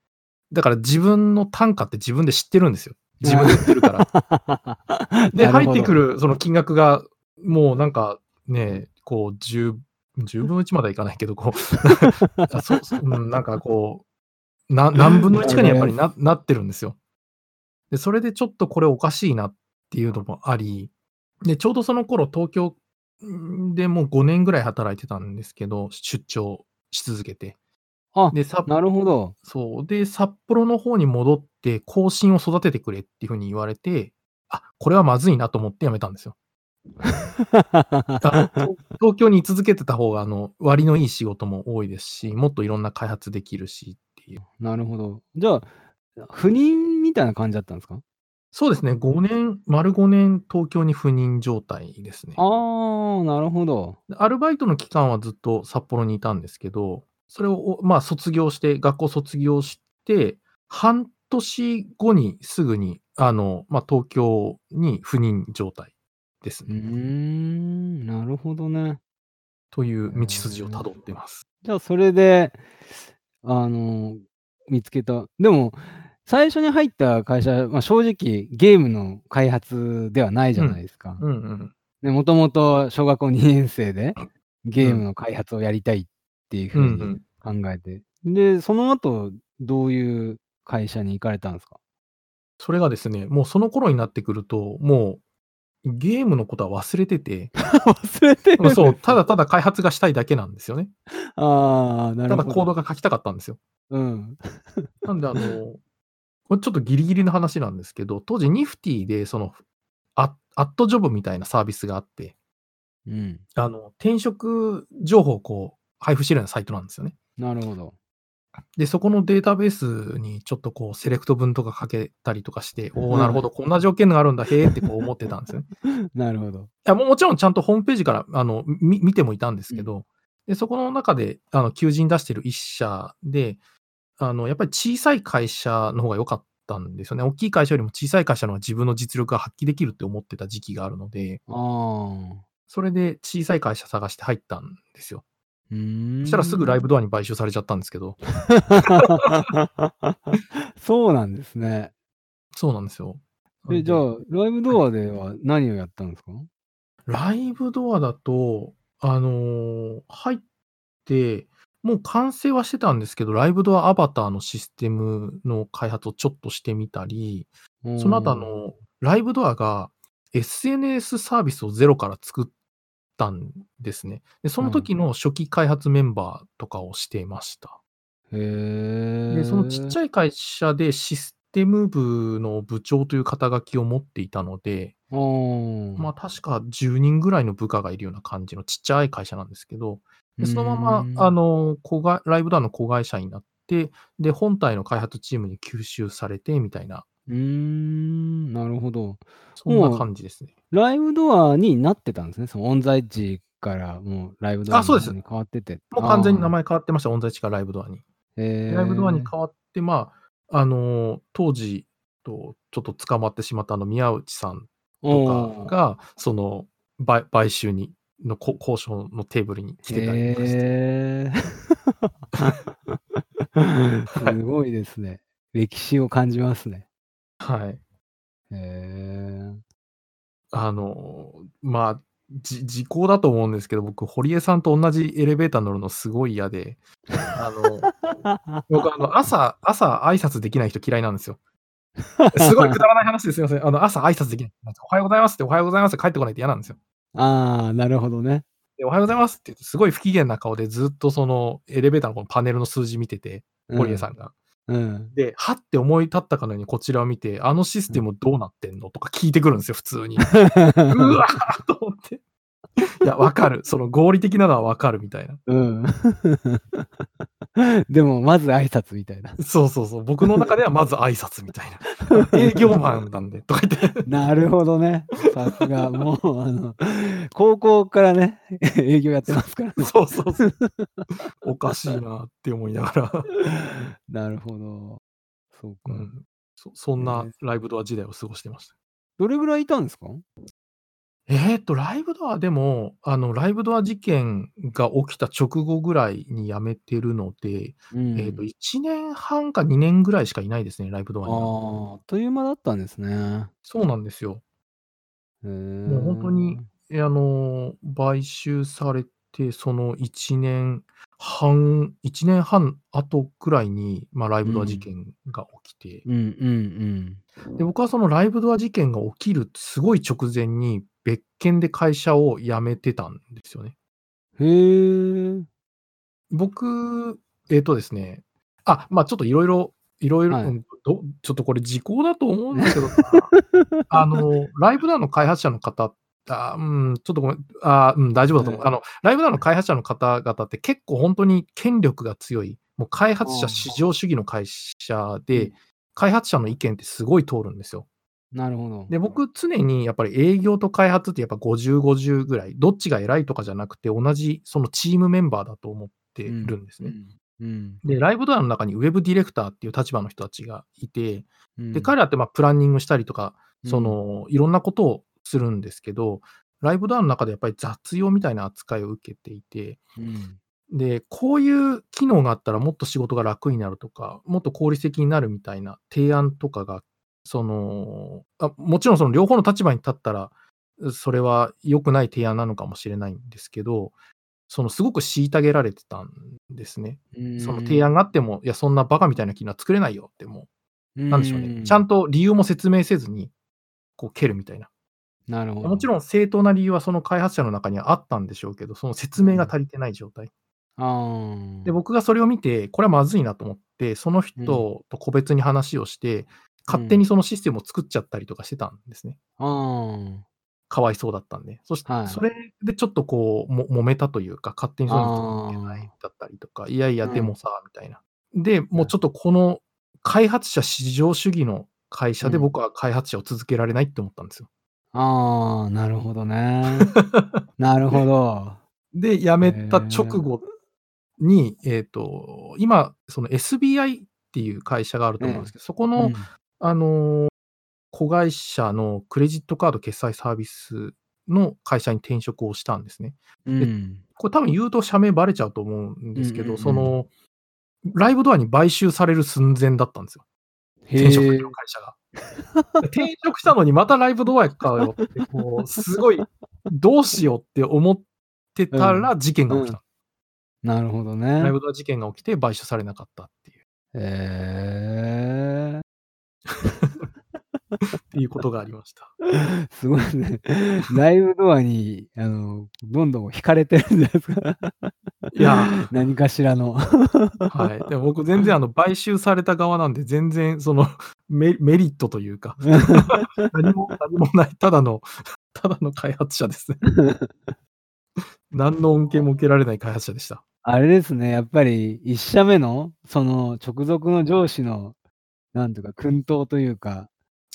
だから自分の単価って自分で知ってるんですよ。自分で売ってるから。で、入ってくる。るその金額が、もうなんかね、こう、10、10分の1まではいかないけど、こう、あそうそううんなんかこう、な何分の1かにやっぱりななってるんですよ。で、それでちょっとこれおかしいなっていうのもあり、で、ちょうどその頃東京んでもう5年ぐらい働いてたんですけど、出張し続けて。あ、で、さなるほど。そう。で、札幌の方に戻って、後進を育ててくれっていうふうに言われて、あ、これはまずいなと思って辞めたんですよ。東東京に居続けてた方が、あの、割のいい仕事も多いですし、もっといろんな開発できるしっていう。なるほど。じゃあ、赴任みたいな感じだったんですか？そうですね。5年、丸5年東京に赴任状態ですね。ああ、なるほど。アルバイトの期間はずっと札幌にいたんですけど、それを、まあ、卒業して、学校卒業して、半年後にすぐに、あの、まあ、東京に赴任状態ですうーね。ん、なるほどね。という道筋をたどってます。じゃあ、それで、あの、見つけた。でも、最初に入った会社、まあ、正直ゲームの開発ではないじゃないですか。うんうん。で、もともと小学校2年生でゲームの開発をやりたいっていうふううんにうん。考えて。で、その後、どういう会社に行かれたんですか？それがですね、もうその頃になってくると、もう、ゲームのことは忘れてて、忘れてる。そう、ただただ開発がしたいだけなんですよね。ああ、なるほど。ただコードが書きたかったんですよ。うん。なんで、あの、これちょっとギリギリの話なんですけど、当時ニフティで、その、アアットジョブみたいなサービスがあって、うん。あの、転職情報をこう、配布してるようなサイトなんですよね。なるほど。で、そこのデータベースにちょっとこう、セレクト文とかかけたりとかして、おお、なるほど、こんな条件があるんだ、へえってこう思ってたんですよね。い なるほど。や、もうもちろんちゃんとホームページから、あの、み見てもいたんですけど、で、そこの中で、あの、求人出してる一社で、あの、やっぱり小さい会社の方が良かったんですよね。大きい会社よりも小さい会社の方が自分の実力が発揮できるって思ってた時期があるので。それで小さい会社探して入ったんですよ。うーん。そしたらすぐライブドアに買収されちゃったんですけど、そうなんですね。そうなんですよ。え、じゃあ、ライブドアでは何をやったんですか？ライブドアだと、あのー入って、もう完成はしてたんですけど、ライブドアアバターのシステムの開発をちょっとしてみたり、その後あの、ライブドアが SNS サービスをゼロから作ったんですね。で、その時の初期開発メンバーとかをしていました。へえ。で、そのちっちゃい会社でシステム部の部長という肩書きを持っていたので、まあ確か10人ぐらいの部下がいるような感じのちっちゃい会社なんですけど、でそのまま、んあの、子がライブドアの子会社になって、で、本体の開発チームに吸収されて、みたいな、うーん、なるほど。そんな感じですね。ライブドアになってたんですね。そのオンザエッジからもうライブドアあそうですに変わってて。もう完全に名前変わってました、オンザイチからライブドアに。ライブドアに変わって、まあ、あの、当時とちょっと捕まってしまったあの宮内さんとかが、その、買買収に、のこ交渉のテーブルに来てたりとかして。すごいですね。歴史を感じますね。はい。へえ。あの、まあ、じ時効だと思うんですけど、僕、堀江さんと同じエレベーター乗るのすごい嫌で、あの、僕、あの、朝、朝挨拶できない人嫌いなんですよ。すごいくだらない話ですいません。あの、朝挨拶できない。おはようございますって、おはようございますって帰ってこないと嫌なんですよ。ああ、なるほどね。で、おはようございますって言って、すごい不機嫌な顔でずっとそのエレベーターのこのパネルの数字見てて、堀江さんが。うん。で、はって思い立ったかのようにこちらを見て、あのシステムどうなってんのとか聞いてくるんですよ、普通に。うわーと思って。いや、わかる。その合理的なのはわかるみたいな。うん。でも、まず挨拶みたいな。そうそうそう。僕の中ではまず挨拶みたいな。営業マンなんで、とか言って。なるほどね。さすが、もう、あの、高校からね、営業やってますからね。そうそうそう。おかしいなって思いながら。なるほど。そうか。うん、そそんなライブドア時代を過ごしてました。どれぐらいいたんですか？えっと、ライブドアでも、あの、ライブドア事件が起きた直後ぐらいに辞めてるので、うえっと、ん。1年半か2年ぐらいしかいないですね、ライブドアには。ああ、あっという間だったんですね。そうなんですよ。へもうほんとに、え。え、あの、買収されて、その1年半1年半後くらいに、ま、ライブドア事うん。件が起きてうんうんうん。で、僕はそのライブドア事件が起きるすごい直前に、別件で会社を辞めてたんですよね。へえ。僕、えっとですね、あ、ま、ちょっと色々色々、はい。うん、どちょっとこれ時効だと思うんだけどな。あの、ライブドアの開発者の方あ、うん、ちょっとごめん、あ、うん、大丈夫だと思う。ええ。あの、ライブドアの開発者の方々って結構ほんとに権力が強い、もう開あ発者至あ。上主義の会社うで、ん。開発者の意見ってすごい通るんですよ。なるほど。で、僕常にやっぱり営業と開発ってやっぱ50、50ぐらい、どっちが偉いとかじゃなくて、同じそのチームメンバーだと思ってうん、るんですね。うん、うん。で、ライブドアの中にウェブディレクターっていう立場の人たちがいて、で、うん。彼らって、ま、プランニングしたりとか、うん。その、いろんなことをするんですけど、ライブドアの中でやっぱり雑用みたいな扱いを受けていて、うん。で、こういう機能があったらもっと仕事が楽になるとか、もっと効率的になるみたいな提案とかが、その、あ、もちろんその両方の立場に立ったら、うそれは良くない提案なのかもしれないんですけど、そのすごく虐げられてたんですね。うその提。案があっても、いや、そんな馬鹿みたいな機能は作れないよってもうう、なんでしょうね、ちゃーん。んと理由も説明せずに、こう蹴るみたいな。なるほど。ろん正当な理由はその開発者の中にはあったんでしょうけど、その説明がうん。足りてない状態。あで、あ。僕がそれを見て、これはまずいなと思って、そのうん。人と個別に話をして、う勝手にん。そのシステムを作っちゃったりとかしてたんですね。ああ。かわいそうだったんで。そしはい。それでちょっとこう、も揉めたというか、勝手にそういうの作っちゃいけないあだったりとか、いやいや。でもさ、みたいな。で、もうはい。ちょっとこの開発者至上主義の会社でうん。僕は開発者を続けられないって思ったんですよ。ああ、なるほどね。なるほど。で、辞へめた直え。後に、えっと、今、その SBI っていう会社があるとええ。思うんですけど、そこうの、ん。あの、子会社のクレジットカード決済サービスの会社に転職をしたんですね。うで、ん。これ多分言うと社名バレちゃうと思うんうんですけど、うんうん。その、ライブドアに買収される寸前だったんですよ。転職のえ。会社が。転職したのにまたライブドアかよって、こう、すごい、どうしようって思ってうん。たら事件が起きた。うん。なるほどライね。ブドア事件が起きて買収されなかったっていう。へえ。っていうことがありました。すごいね。ライブドアに、あの、どんどん惹かれてるんじゃないですか？いや。何かしらの。はい。でも僕全然あの買収された側なんで、全然その、メメリットというか、何も何もない、ただのただの開発者ですね。何の恩恵も受けられない開発者でした。あれですね、やっぱり1社目の、その直属の上司の、なんていうか、薫陶というか、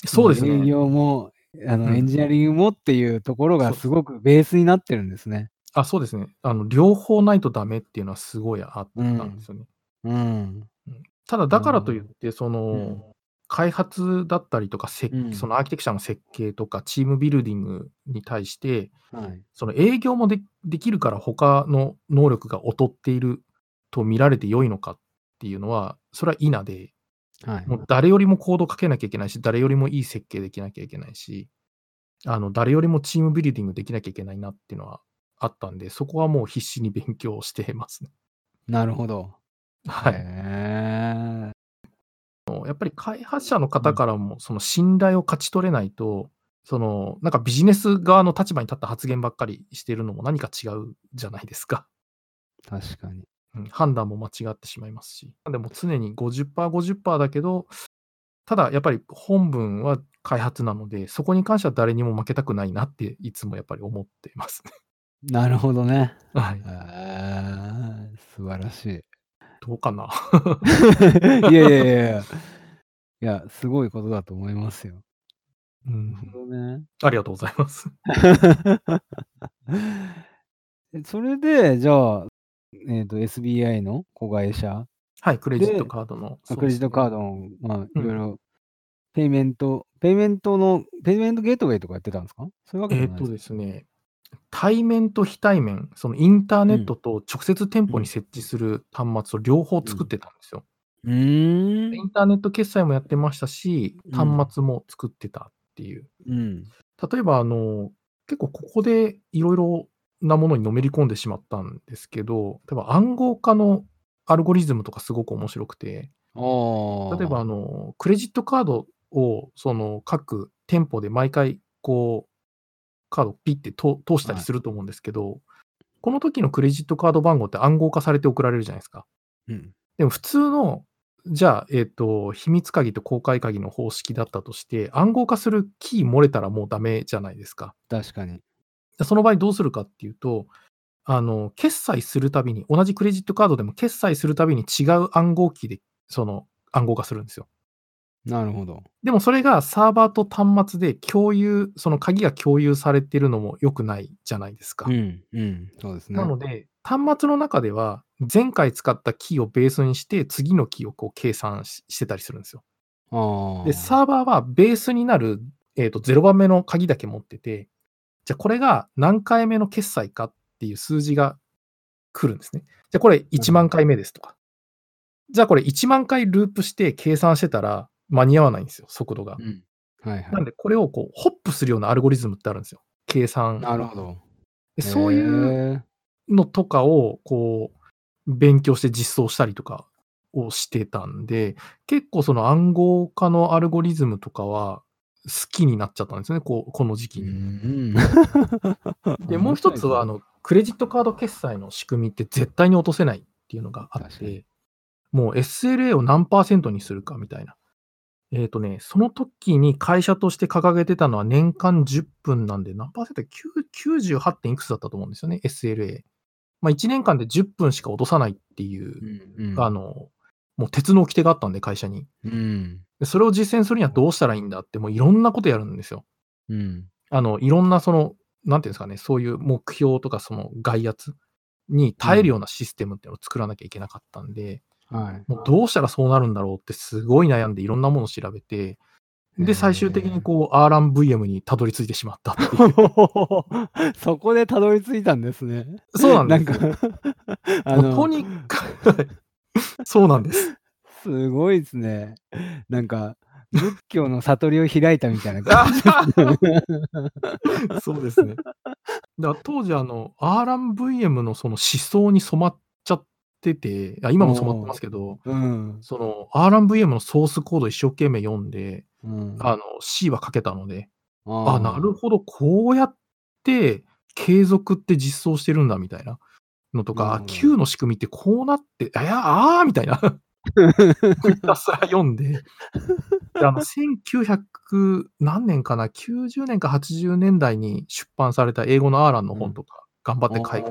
そうですね。業も、あの、エンうん。ジニアリングもっていうところがす。すごくベースになってるんですね。あ、そうですね。あの、両方ないとダメっていうのはすごいあっうん。たんですよね。うん。うん。ただ、だからといっあて、そあ。うん。の、開発だったりとか、せうん。そのアーキテクチャの設計とか、チームビルディングに対して、はい。その営業もでできるから他の能力が劣っていると見られて良いのかっていうのは、それは否で、はい。もう誰よりもコード書けなきゃいけないし、誰よりもいい設計できなきゃいけないし、あの、誰よりもチームビルディングできなきゃいけないなっていうのはあったんで、そこはもう必死に勉強してますね。なるほど。はい。やっぱり開発者のうん。方からもその信頼を勝ち取れないと、その、なんかビジネス側の立場に立った発言ばっかりしてるのも何か違うじゃないですか。確かに。うん、判断も間違ってしまいますし。でも常に50%、50%だけど、ただやっぱり本文は開発なので、そこに関しては誰にも負けたくないなっていつもやっぱり思ってますね。なるほどね。はい。素晴らしい。どうかな。いやいやいやいや。いや、すごいことだと思いますよ。うなるほん。どね。ありがとうございます。え、それで、じゃあ、えっと SBI の子会社はい、クレジットで、カードの、ね。クレジットカードの、まあ、うん。色々ペイメントペペイメントの、ペイメントゲートウェイとかやってたんですか？そういうわけえっ、じゃないとですね、対面と非対面、そのインターネットと直接店舗に設置する端末を両方作ってたんですよ。うーんイ。ンターネット決済もやってましたし、うん端末も作ってたっていう。うん。例えば、あの、結構ここでいろいろなものにのめり込んでしまったんですけど、例えば暗号化のアルゴリズムとかすごく面白くて。例えば、あの、クレジットカードを、その各店舗で毎回、こう、カードをピッて通通したりすると思うんですけど、この時のクレジットカード番号って暗号化されて送られるじゃないですか。うん。でも普通の、じゃあ、えっ、と、秘密鍵と公開鍵の方式だったとして、暗号化するキー漏れたらもうダメじゃないですか。確かに。その場合どうするかっていうと、あの、決済するたびに、同じクレジットカードでも決済するたびに違う暗号キーで、その暗号化するんですよ。なるほど。でもそれがサーバーと端末で共有、その鍵が共有されてるのも良くないじゃないですか。うん。うん。そうですね。なので、端末の中では、前回使ったキーをベースにして、次のキーをこう計算ししてたりするんですよ。ああ。で、サーバーはベースになる、えー、と0番目の鍵だけ持ってて、じゃあこれが何回目の決済かっていう数字が来るんですね。じゃあこれ1万回目ですとか。じゃあこれ1万回ループして計算してたら間に合わないんですよ、速度がう。ん。はいはなんでこれをこうホップするようなアルゴリズムってあるんですよ。計い。算。なるほど。でそういうう。のとかをこう勉強して実装したりとかをしてたんで、結構その暗号化のアルゴリズムとかは好きになっちゃったんですね、こうこの時期うに。ん。で、もう一つは、あの、の、クレジットカード決済の仕組みって絶対に落とせないっていうのがあって、もう SLA を何パーセントにするかみたいな。えっ、とね、その時に会社として掲げてたのは年間10分なんで、何パーセント ?9 98. 点いくつだったと思うんですよね、SLA。まあ1年間で10分しか落とさないっていう、うんうんあの、もう鉄の掟があったんで、会社に。うん。でそれを実践するにはどうしたらいいんだって、もういろんなことやるんですよ。うん。あの、いろんなその、なんていうんですかね、そういう目標とかその外圧に耐えるようなシステムっていうのを作らなきゃいけなかったんで、はい。もうどうしたらそうなるんだろうってすごい悩んでいろんなものを調べて、へで、ー最終的にこう RMVM にたどり着いてしまったっていう。そこでたどり着いたんですね。そうなんですなんか あのとにかく、そうなんです。すごいですね。なんか、仏教の悟りを開いたみたいな感じ そうですね。だから当時あの RMVM のその思想に染まっちゃってて、あ今も染まってますけど、うん。その RMVM のソースコード一生懸命読んで、うん、あの C は書けたので、ああ、なるほど、こうやって継続って実装してるんだみたいなのとか、Q の仕組みってこうなって、あいや、あーみたいな、ひたすら読んで、であの1900何年かな、90年か80年代に出版された英語のアーランの本とか、頑張って書いて、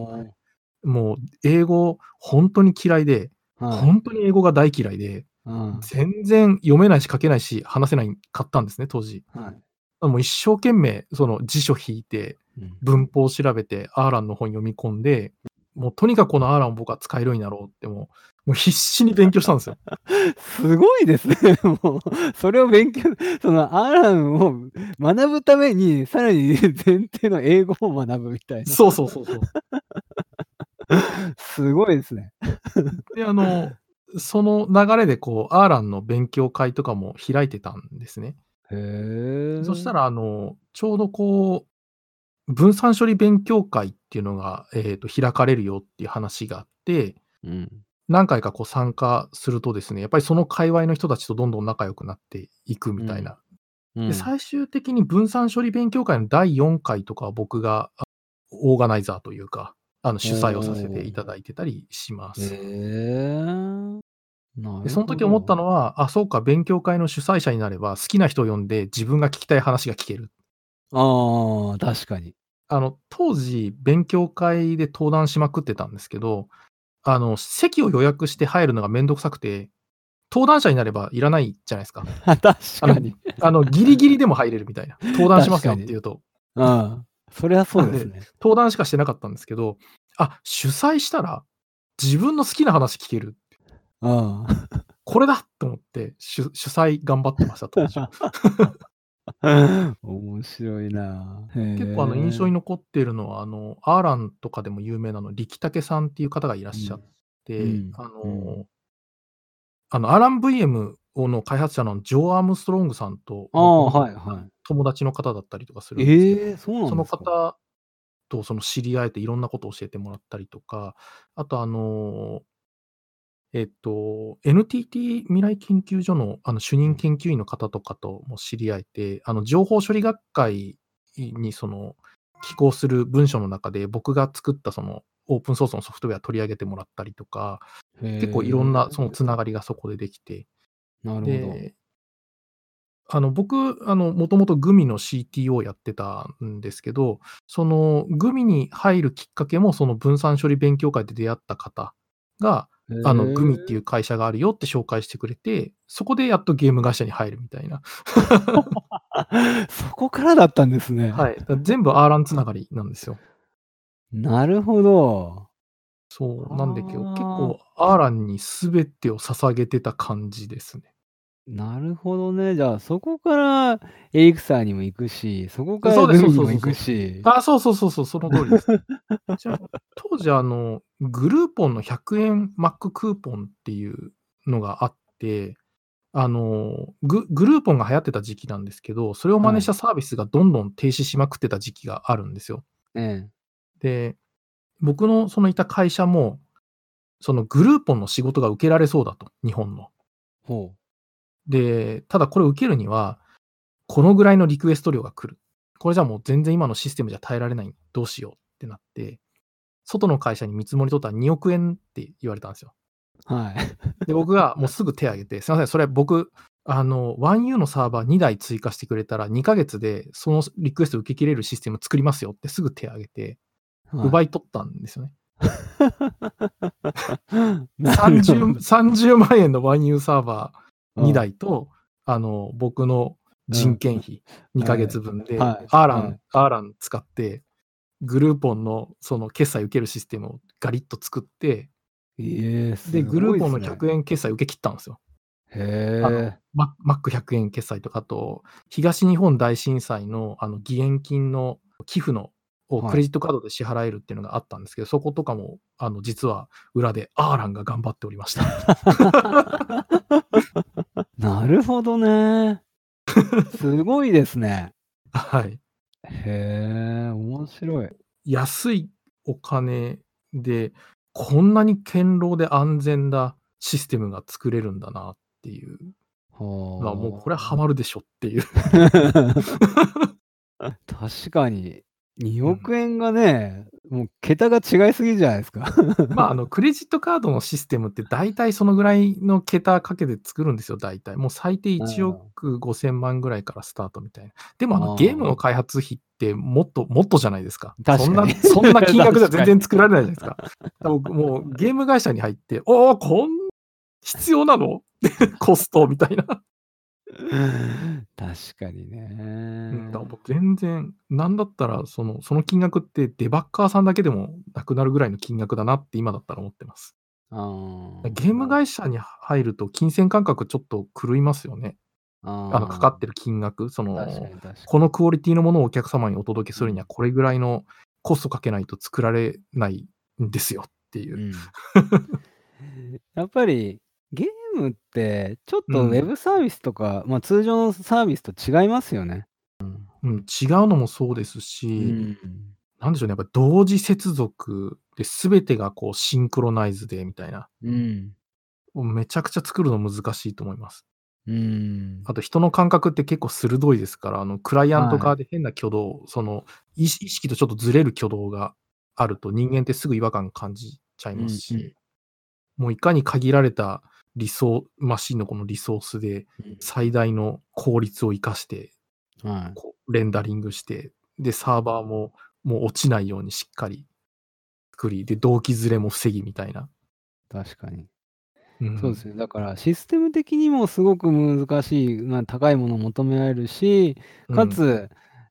もう英語本当に嫌いで、はい。本当に英語が大嫌いで、うん。全然読めないし書けないし話せないかったんですね、当時。はい。もう一生懸命その辞書引いて、うん。文法を調べて、アーランの本読み込んで、もうとにかくこのアーランを僕は使えるようになろうってもう、もう必死に勉強したんですよ。すごいですね。もう、それを勉強、そのアーランを学ぶために、さらに前提の英語を学ぶみたいな。そうそうそうそう。すごいですね。で、あの、その流れでこう、アーランの勉強会とかも開いてたんですね。へえ。そした、ら、あの、ちょうどこう、分散処理勉強会っていうのが、えっ、と、開かれるよっていう話があって、うん。何回かこう参加するとですね、やっぱりその界隈の人たちとどんどん仲良くなっていくみたいな。うんで最終的に分散処理勉強会の第4回とかは僕があオーガナイザーというか、あの主催をさせていただいてたりします。へえ。なるほどでその時思ったのは、あ、そうか、勉強会の主催者になれば好きな人を呼んで自分が聞きたい話が聞ける。ああ、確かに。あの、当時、勉強会で登壇しまくってたんですけど、あの、席を予約して入るのがめんどくさくて、登壇者になればいらないじゃないですか。確あのかに。あの、ギリギリでも入れるみたいな。登壇しますよって言うと、うん。それはそうですね。登壇しかしてなかったんですけど、あ、主催したら自分の好きな話聞ける。うん。これだと思って主、主催頑張ってました、当時。面白いな。結構あの印象。に残っているのは、あの、アーランとかでも有名なの、力武さんっていう方がいらっしゃっうん。うて、ん、あうん。のあの、アラン VM をの開発者のジョー・アームストロングさんと、はいはい。友達の方だったりとかするんですけど、ええ、そうなそのんですか？方とその知り合えていろんなことを教えてもらったりとか、あとあのえっと、NTT 未来研究所のあの主任研究員の方とかとも知り合えて、あの情報処理学会にその寄稿する文書の中で僕が作ったそのオープンソースのソフトウェア取り上げてもらったりとか、結構いろんなそのつながりがそこでできて、なるほど。で、あの僕、あの、もともとグミの CTO やってたんですけど、そのグミに入るきっかけもその分散処理勉強会で出会った方が、へあの、グミっていえ。う会社があるよって紹介してくれて、そこでやっとゲーム会社に入るみたいな。そこからだったんですね。はい。だ全部アーランつながりなんですよ。なるほど。そう、なんで今日結は構アーランに全てを捧げてた感じですね。なるほどね。じゃあ、そこからエリクサーにも行くし、そこからグミにも行そうそうそうそう。くし。あ、そうそうそうそう、その通りです。じゃあ、当時あの、グルーポンの100円マッククーポンっていうのがあって、あの、ググルーポンが流行ってた時期なんですけど、それを真はい。似したサービスがどんどん停止しまくってた時期があるんですよ。ええ。で、僕のそのいた会社も、そのグルーポンの仕事が受けられそうだと、日本の。ほう。で、ただこれを受けるには、このぐらいのリクエスト量が来る。これじゃもう全然今のシステムじゃ耐えられない。どうしようってなって、外の会社に見積もり取ったら2億円って言われたんですよ。はい。で、僕がもうすぐ手挙げて、すいません、それ僕、あの、1U のサーバー2台追加してくれたら2ヶ月でそのリクエスト受け切れるシステム作りますよってすぐ手挙げて、はい。奪い取ったんですよね。なるほ30、ど。30万円の 1U サーバー2うん。台と、あの、僕のうん。人件費2ヶはい。月分で、はい。アーラン、はい。アーラン使って、グルーポンのその決済受けるシステムをガリッと作って、ええ、で、すグルーポンのごいっすね。100円決済受け切ったんですよ。へえ。ママック100円決済とか、あと、東日本大震災のあの義援金の寄付のをクはい。レジットカードで支払えるっていうのがあったんですけど、そことかも、あの、実は裏でアーランが頑張っておりました。なるほどね。すごいですね。はい。へえ、面白い。安いお金で、こんなに堅牢で安全なシステムが作れるんだなっていうのは、もうこれはハはマるでしょっていう。あ。確かに、2うん。億円がね、もう桁が違いすぎるじゃないですか。まあ、あの、クレジットカードのシステムって大体そのぐらいの桁かけて作るんですよ、大体。もう最低1うん。億5000万ぐらいからスタートみたいな。でもあの、ゲームあの開発費ってもっと、もっとじゃないですか。そんな、確かに。そんな金額じゃ。全然作られないじゃないですか。だからもうゲーム会社に入って、おお、こん、必要なの？コストみたいな。確かにうん、だから全然、なんだったらその、その金額ってデバッカーさんだけでもなくなるぐらいの金額だなって今だったら思ってます。あゲームあ。会社に入ると金銭感覚ちょっと狂いますよね。あの、かかあってる金額、そあ。確かの、に確かこに。のクオリティのものをお客様にお届けうん。するにはこれぐらいのコストかけないと作られないんですよっていうう。ん。やっぱり、ゲームってちょっうん。とウェブサービスとか、ま、通常のサービスと違いますよね。うん、違うのもそうですうし、ん。なんでしょうね、やっぱ同時接続で全てがこうシンクロナイズでみたいな。うん。めちゃくちゃ作るの難しいと思います。うん。あと人の感覚って結構鋭いですから、あの、クライアントはい。側で変な挙動、その、意識とちょっとずれる挙動があると人間ってすぐ違和感感じちゃいうますんうん。し、もういかに限られたリソマシンのこのリソースでうん。最大の効率を生かして、はい。こうレンダリングして、で、サーバーももう落ちないようにしっかり作り、で、同期ずれも防ぎみたいな。確かに。うん。そうですね。だからシステム的にもすごく難しい、ま、高いものを求められるし、うん。かつ、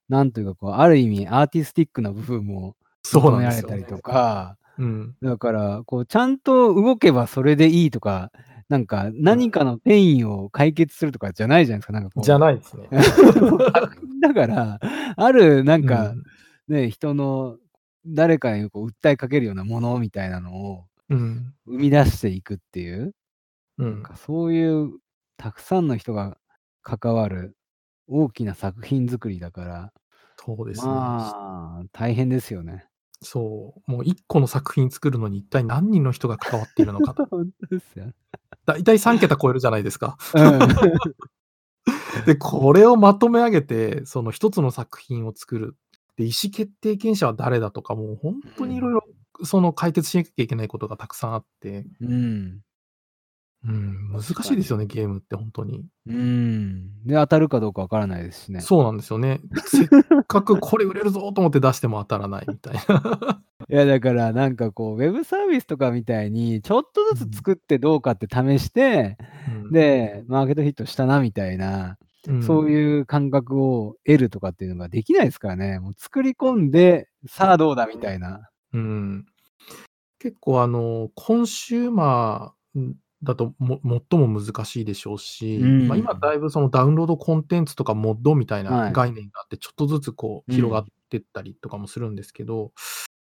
なんというかこう、ある意味アーティスティックな部分も求め。られたりとか、うん。だから、こうちゃんと動けばそれでいいとかなんか何かのペインを解決するとかじゃないじゃないですか。なんかこう。じゃないですね。だから、あるなんかうんね、人の誰かにこう訴えかけるようなものみたいなのをうん。生み出していくっていう、うん。なんかそういうたくさんの人が関わる大きな作品作りだから、そうですね。まあ、大変ですよね。そう。もう一個の作品作るのに一体何人の人が関わっているのかと。本当ですよ。だいたい3桁超えるじゃないですか。うん。で、これをまとめ上げて、その一つの作品を作る。で、意思決定権者は誰だとか、もう本当にいろいろ、その解決しなきゃいけないことがたくさんあって、うん。うん、難しいですよね、ゲームって本当に。うん。で、当たるかどうかわからないですしね。そうなんですよね。せっかくこれ売れるぞと思って出しても当たらないみたいな。いや、だからなんかこう、ウェブサービスとかみたいに、ちょっとずつ作ってどうかって試して、うん、で、マーケットヒットしたなみたいな、うんそういう感覚を得るとかっていうのができないですからね。もう作り込んで、さあどうだみたいな。うん、結構あの、コンシューマーだとも最も難しいでしょうし、うんまあ、今だいぶそのダウンロードコンテンツとかモッドみたいはない概念があって、ちょっとずつこううん広がってったりとかもするんですけど、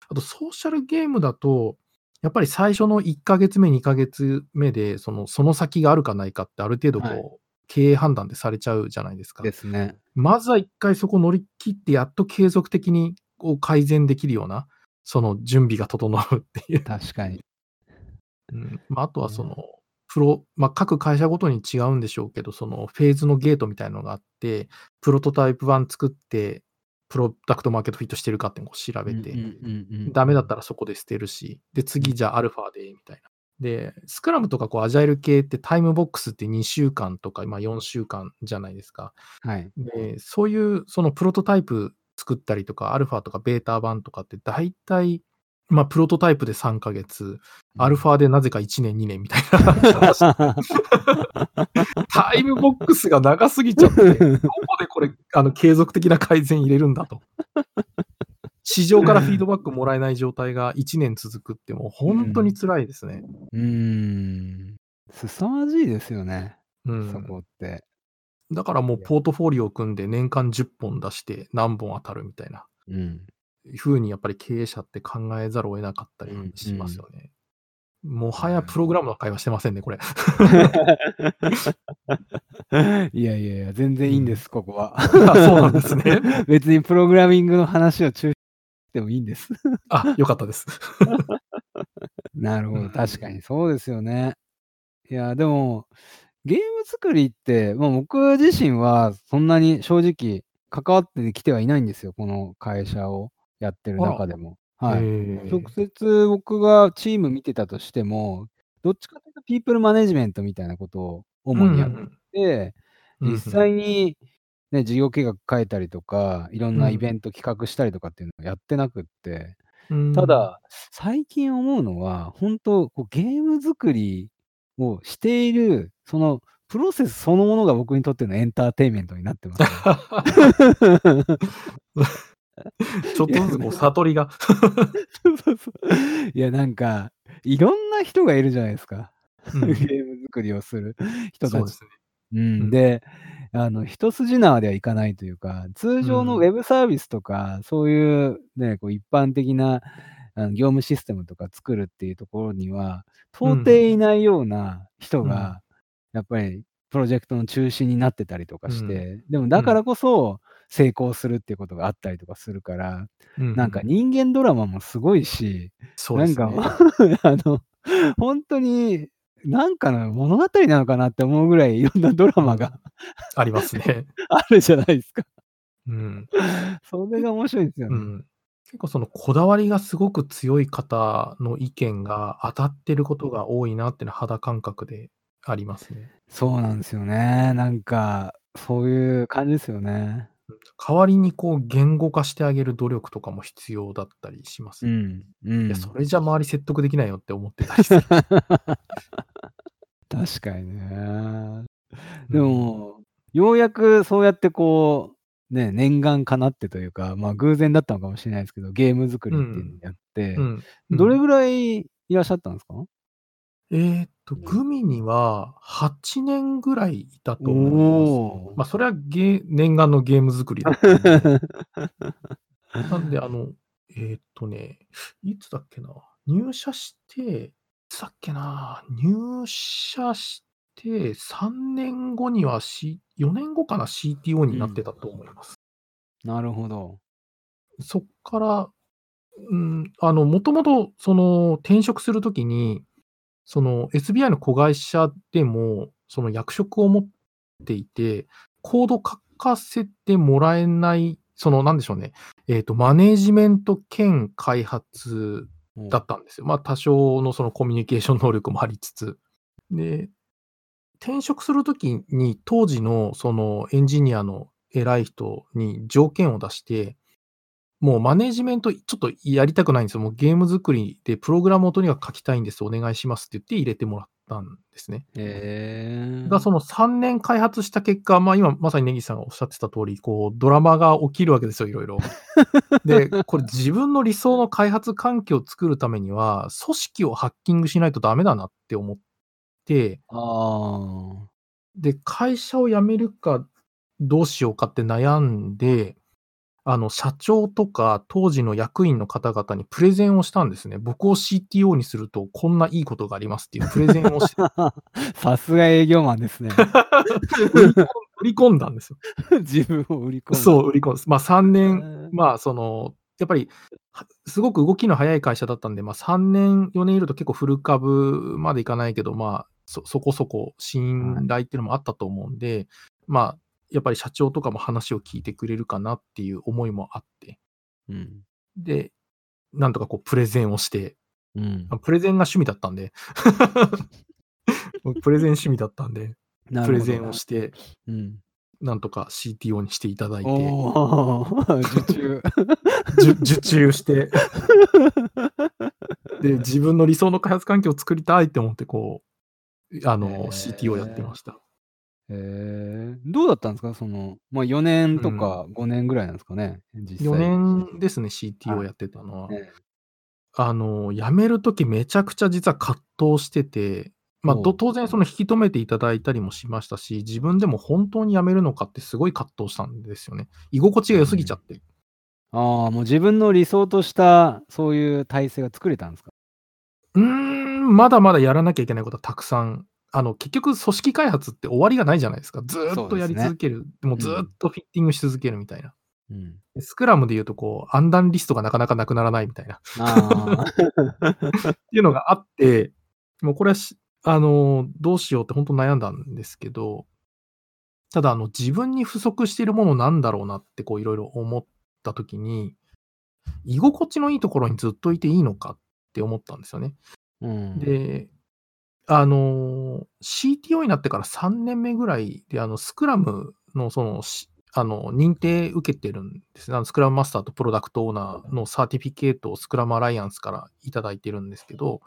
あとソーシャルゲームだと、やっぱり最初の1ヶ月目、2ヶ月目で、そのその先があるかないかってある程度こう、はい経営判断でされちゃうじゃないですか。ですね。まずは一回そこ乗り切って、やっと継続的にこう改善できるような、その準備が整うっていう。確かに。うんまあ、あとはその、プロ、まあ、各会社ごとに違うんでしょうけど、そのフェーズのゲートみたいなのがあって、プロトタイプ版作って、プロダクトマーケットフィットしてるかっていうのを調べて、ダメだったらそこで捨てるし、で、次じゃあアルファで、みたいな。で、スクラムとかこうアジャイル系ってタイムボックスって2週間とか、まあ、4週間じゃないですか。はい。で、そういうそのプロトタイプ作ったりとか、アルファとかベータ版とかって大体、まあ、プロトタイプで3ヶ月、アルファでなぜか1年、2年みたいな話。タイムボックスが長すぎちゃって、どこでこれ、あの、継続的な改善入れるんだと。市場からフィードバックもらえない状態が1年続くってもう本当に辛いですね。うーん。凄まじいですよね。うん。そこって。だからもうポートフォリオを組んで年間10本出して何本当たるみたいな。うん。ふうにやっぱり経営者って考えざるを得なかったりしますよね。もはやプログラムの会話してませんね、これ。いやいやいや、全然いいんです、ここは。あ そうなんですね。別にプログラミングの話を中止してもいいんです。あ、よかったです。なるほど、うん確かにそうですよね。いや、でも、ゲーム作りって、まあ、僕自身はそんなに正直関わってきてはいないんですよ、この会社をやってる中でも。はい。え。ー直接僕がチーム見てたとしても、どっちかというとピープルマネジメントみたいなことを主にやって、うんうん。実際に、ね、事業計画書いたりとか、いろんなうん。イベント企画したりとかっていうのをやってなくって、うんた、だ、最近思うのは、本当こうゲーム作りをしている、そのプロセスそのものが僕にとってのエンターテインメントになってますね、ちょっとずつこう悟りが。そうそうそういや、なんか、いろんな人がいるじゃないですか。うん。ゲーム作りをする人たち。ですね。ううん。ん、で、あの、一筋縄ではいかないというか、通常のうん。ウェブサービスとか、そういうね、こう一般的なあの業務システムとか作るっていうところには、到底いないような人が、やっぱりプロジェクトの中心になってたりとかして、でもだからこそ成功するっていうことがあったりとかするから、うなんか人間ドラマもすごいし、なん。か、あの、本当に、なんかの物語なのかなって思うぐらいいろんなドラマが ありますね。あるじゃないですか。うん。それが面白いですよね。うん。結構そのこだわりがすごく強い方の意見が当たってることが多いなっていうのは肌感覚でありますね。そうなんですよね。なんか、そういう感じですよね。代わりにこう言語化してあげる努力とかも必要だったりします。いうん。うん。や、それじゃ周り説得できないよって思ってたりする。確かにね。でも、ようやくそうやってこう、ね、念願かなってというか、まあ偶然だったのかもしれないですけど、ゲーム作りっていうのをやって、うん、どれぐぐらいいらっしゃったんですか？えーっと、グミには8年ぐらいいたとお思いお。ます。まあ、それはゲー念願のゲーム作りだったんで。なんで、あの、えーっとね、いつだっけな、入社して、いつだっけな、入社して3年後には、C、4年後かな、CTO になってたと思います。なるほど。そっから、うん、あの、もともと、その、転職するときに、その SBI の子会社でも、その役職を持っていて、コード書かせてもらえない、その、なんでしょうね、えっ、と、マネージメント兼開発うんだったんですよ。まあ、多少のそのコミュニケーション能力もありつつ。で、転職するときに、当時のそのエンジニアの偉い人に条件を出して、もうマネージメントちょっとやりたくないんですよ。もうゲーム作りでプログラムをとにかく書きたいんです。お願いしますって言って入れてもらったんですね。へえ。が、その3年開発した結果、まあ今まさにネギさんがおっしゃってた通り、こうドラマが起きるわけですよ、いろいろ。で、これ自分の理想の開発環境を作るためには、組織をハッキングしないとダメだなって思って。で、会社を辞めるかどうしようかって悩んで、あの、社長とか当時の役員の方々にプレゼンをしたんですね。僕を CTO にするとこんないいことがありますっていう プレゼンをして、さすが営業マンですね。売り込んだんですよ。自分を売り込む。そう、売り込んです。まあ3う年、ん。まあその、やっぱり、はすごく動きの早い会社だったんで、まあ3年、4年いると結構フル株までいかないけど、まあそ、そこそこ信頼っていうのもあったと思うんで、まあ、やっぱり社長とかも話を聞いてくれるかなっていう思いもあって、うん。で、なんとかこうプレゼンをして、うん。あプレゼンが趣味だったんで、プレゼン趣味だったんで、プレゼンをして、うん。なんとか CTO にしていただいて、受注。受受注して、で、自分の理想の開発環境を作りたいって思って、こう、あの、へー CTO やってました。へえ。どうだったんですか？その、まあ4年とか5年ぐらいなんですかね？実際。4年ですね、CTO やってたのは。ねあの、辞めるときめちゃくちゃ実は葛藤してて、まあ、当然その引き止めていただいたりもしましたし、自分でも本当に辞めるのかってすごい葛藤したんですよね。居心地が良すぎちゃって。ああ、もう自分の理想としたそういう体制が作れたんですか？うーん、まだまだやらなきゃいけないことはたくさん。あの、結局組織開発って終わりがないじゃないですか。ずーっとやり続ける。もうずーっとフィッティングし続けるみたいな。うん。でスクラムで言うと、こう、アンダンリストがなかなかなくならないみたいな。っ。ていうのがあって、もうこれはし、あの、どうしようって本当悩んだんですけど、ただ、あの、自分に不足しているものなんだろうなって、こう、いろいろ思ったときに、居心地のいいところにずっといていいのかって思ったんですよね。うん。で、あの、CTO になってから3年目ぐらいで、あの、スクラムの、その、あの、認定受けてるんですね。あのスクラムマスターとプロダクトオーナーのサーティフィケートをスクラムアライアンスからいただいてるんですけど、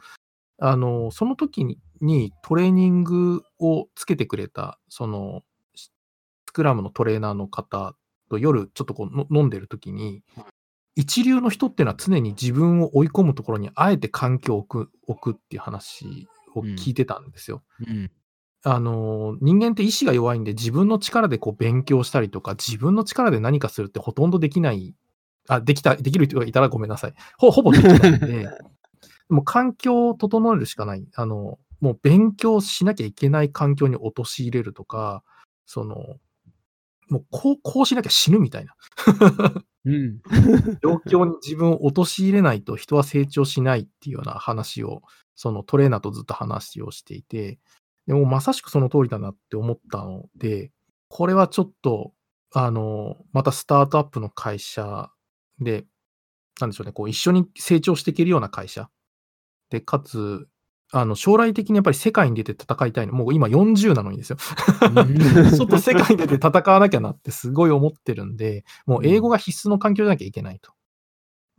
あの、その時ににトレーニングをつけてくれた、その、スクラムのトレーナーの方と夜ちょっとこう飲んでる時に、一流の人っていうのは常に自分を追い込むところにあえて環境を置く置くっていう話を聞いてたんですよ。うん。あの、人間って意志が弱いんで自分の力でこう勉強したりとか、自分の力で何かするってほとんどできない、あ、できた、できる人がいたらごめんなさい。ほほぼできないんで、もう環境を整えるしかない。あの、もう勉強しなきゃいけない環境に陥れるとか、その、もうこう、こうしなきゃ死ぬみたいな。うん。状況に自分を陥れないと人は成長しないっていうような話を、そのトレーナーとずっと話をしていて、でもまさしくその通りだなって思ったので、これはちょっと、あの、またスタートアップの会社で、なんでしょうね、こう一緒に成長していけるような会社で、かつ、あの、将来的にやっぱり世界に出て戦いたいの。もう今40なのにですよ。ちょっと世界に出て戦わなきゃなってすごい思ってるんで、もう英語が必須の環境じゃなきゃいけないと。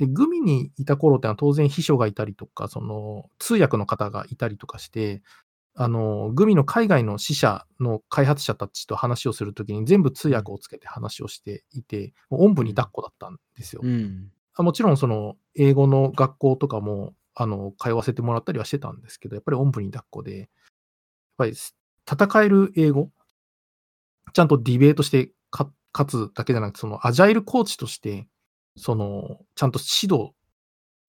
で、グミにいた頃ってのは当然秘書がいたりとか、その通訳の方がいたりとかして、あの、グミの海外の支社の開発者たちと話をするときに全部通訳をつけて話をしていて、もうおんぶに抱っこだったんですよ。うん。あもちろんその英語の学校とかもあの、通わせてもらったりはしてたんですけど、やっぱりおんぶに抱っこで、やっぱり戦える英語、ちゃんとディベートして勝つだけじゃなくて、そのアジャイルコーチとして、その、ちゃんと指導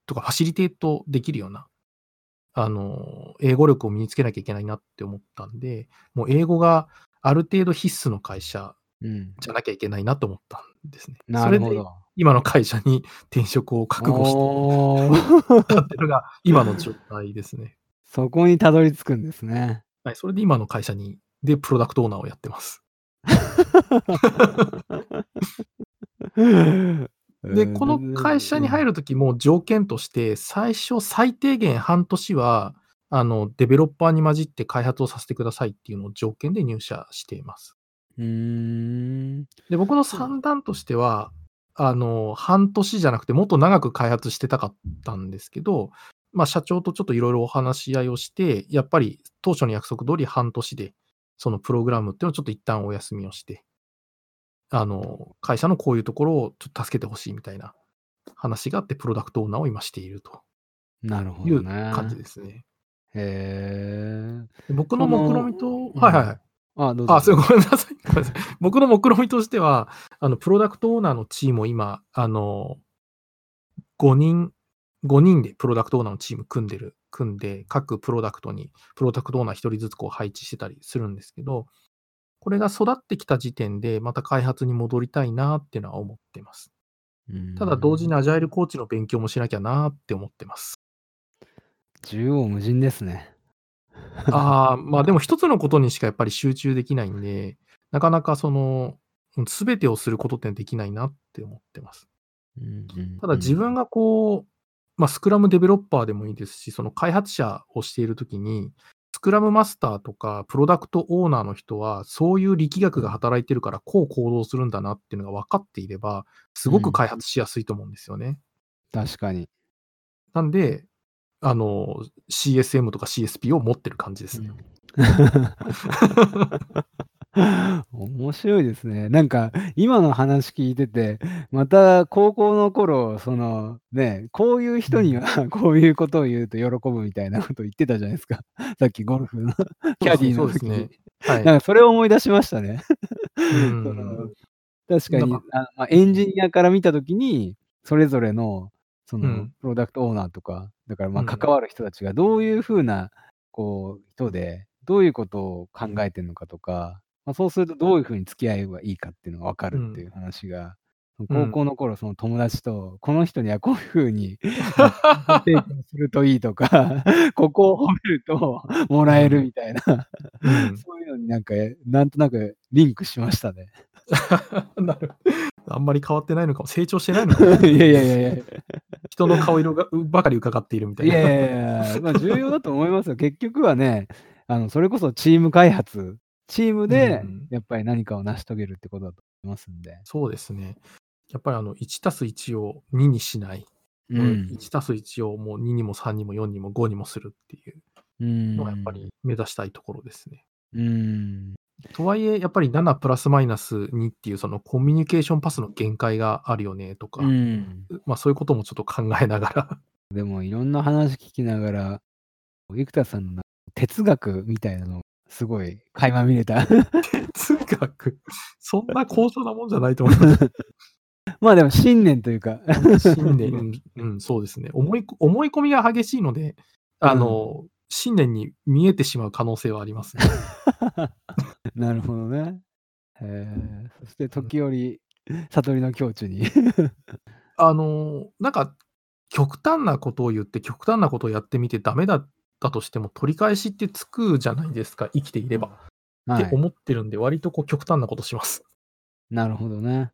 とかファシリテートできるような、あの、英語力を身につけなきゃいけないなって思ったんで、もう英語がある程度必須の会社じゃなきゃいけないなと思ったんですね。なるほど。今の会社に転職を覚悟してたっていうのが今の状態ですね。そこにたどり着くんですね。はい、それで今の会社に、で、プロダクトオーナーをやってます。で、この会社に入るときも条件として、最初最低限半年は、あの、デベロッパーに混じって開発をさせてくださいっていうのを条件で入社しています。うん。で、僕の算段としては、あの、半年じゃなくてもっと長く開発してたかったんですけど、まあ、社長とちょっといろいろお話し合いをして、やっぱり当初の約束通り半年で、そのプログラムっていうのをちょっと一旦お休みをして、あの、会社のこういうところをちょっと助けてほしいみたいな話があって、プロダクトオーナーを今しているとなるほどいう感じですね。へえ。僕の目論見と、はいはいはい。あ、どうぞ。あ、それごめんなさい。ごめんなさい。僕の目論見としては、あの、プロダクトオーナーのチームを今、あの、5人、5人でプロダクトオーナーのチーム組んでる、組んで、各プロダクトにプロダクトオーナー1人ずつこう配置してたりするんですけど、これが育ってきた時点で、また開発に戻りたいなっていうのは思ってます。ただ同時にアジャイルコーチの勉強もしなきゃなって思ってます。縦横無尽ですね。ああ、まあでも一つのことにしかやっぱり集中できないんで、なかなかその、すべてをすることってできないなって思ってます。ただ自分がこう、まあ、スクラムデベロッパーでもいいですし、その開発者をしているときに、スクラムマスターとかプロダクトオーナーの人は、そういう力学が働いてるから、こう行動するんだなっていうのが分かっていれば、すごく開発しやすいと思うんですよね。うん、確かに。なんで、あの、CSM とか CSP を持ってる感じですね。面白いですね。なんか、今の話聞いてて、また高校の頃、その、ね、こういう人には こういうことを言うと喜ぶみたいなこと言ってたじゃないですか。さっきゴルフのキャディーの時に。はい、なんかそれを思い出しましたね。確かにあ、まあ、エンジニアから見た時に、それぞれのその、プロダクトオーナーとか、だからまあ関わる人たちがどういうふうな、こう、人で、どういうことを考えてるのかとか、まあ、そうするとどういうふうに付き合えばいいかっていうのが分かるっていう話が、高校の頃その友達と、この人にはこういうふうに 提供するといいとか、ここを褒めるともらえるみたいな、そういうのになんか、なんとなくリンクしましたね。なるあんまり変わってないのかも、成長してないのかも。いやいやいやいや。人の顔色がばかり伺っているみたいな。いやいやいや、まあ、重要だと思いますよ。結局はね、あのそれこそチーム開発、チームでやっぱり何かを成し遂げるってことだと思いますんで。そうですね。やっぱりあの1たす1を2にしない。うん、1たす1をもう2にも3にも4にも5にもするっていうのがやっぱり目指したいところですね。うん。とはいえ、やっぱり7プラスマイナス2っていうそのコミュニケーションパスの限界があるよねとか、うん、まあそういうこともちょっと考えながらでもいろんな話聞きながら、生田さんの哲学みたいなの、すごい垣間見れた。哲学そんな高尚なもんじゃないと思います。まあでも信念というか信念、うん、そうですね。思い思い込みが激しいので、あの、うん、信念に見えてしまう可能性はありますね。なるほどね。えそして時折、悟りの境地にあの、なんか、極端なことを言って、極端なことをやってみてダメだったとしても、取り返しってつくじゃないですか、生きていれば。って思ってるんで、割とこう極端なことします。なるほどね。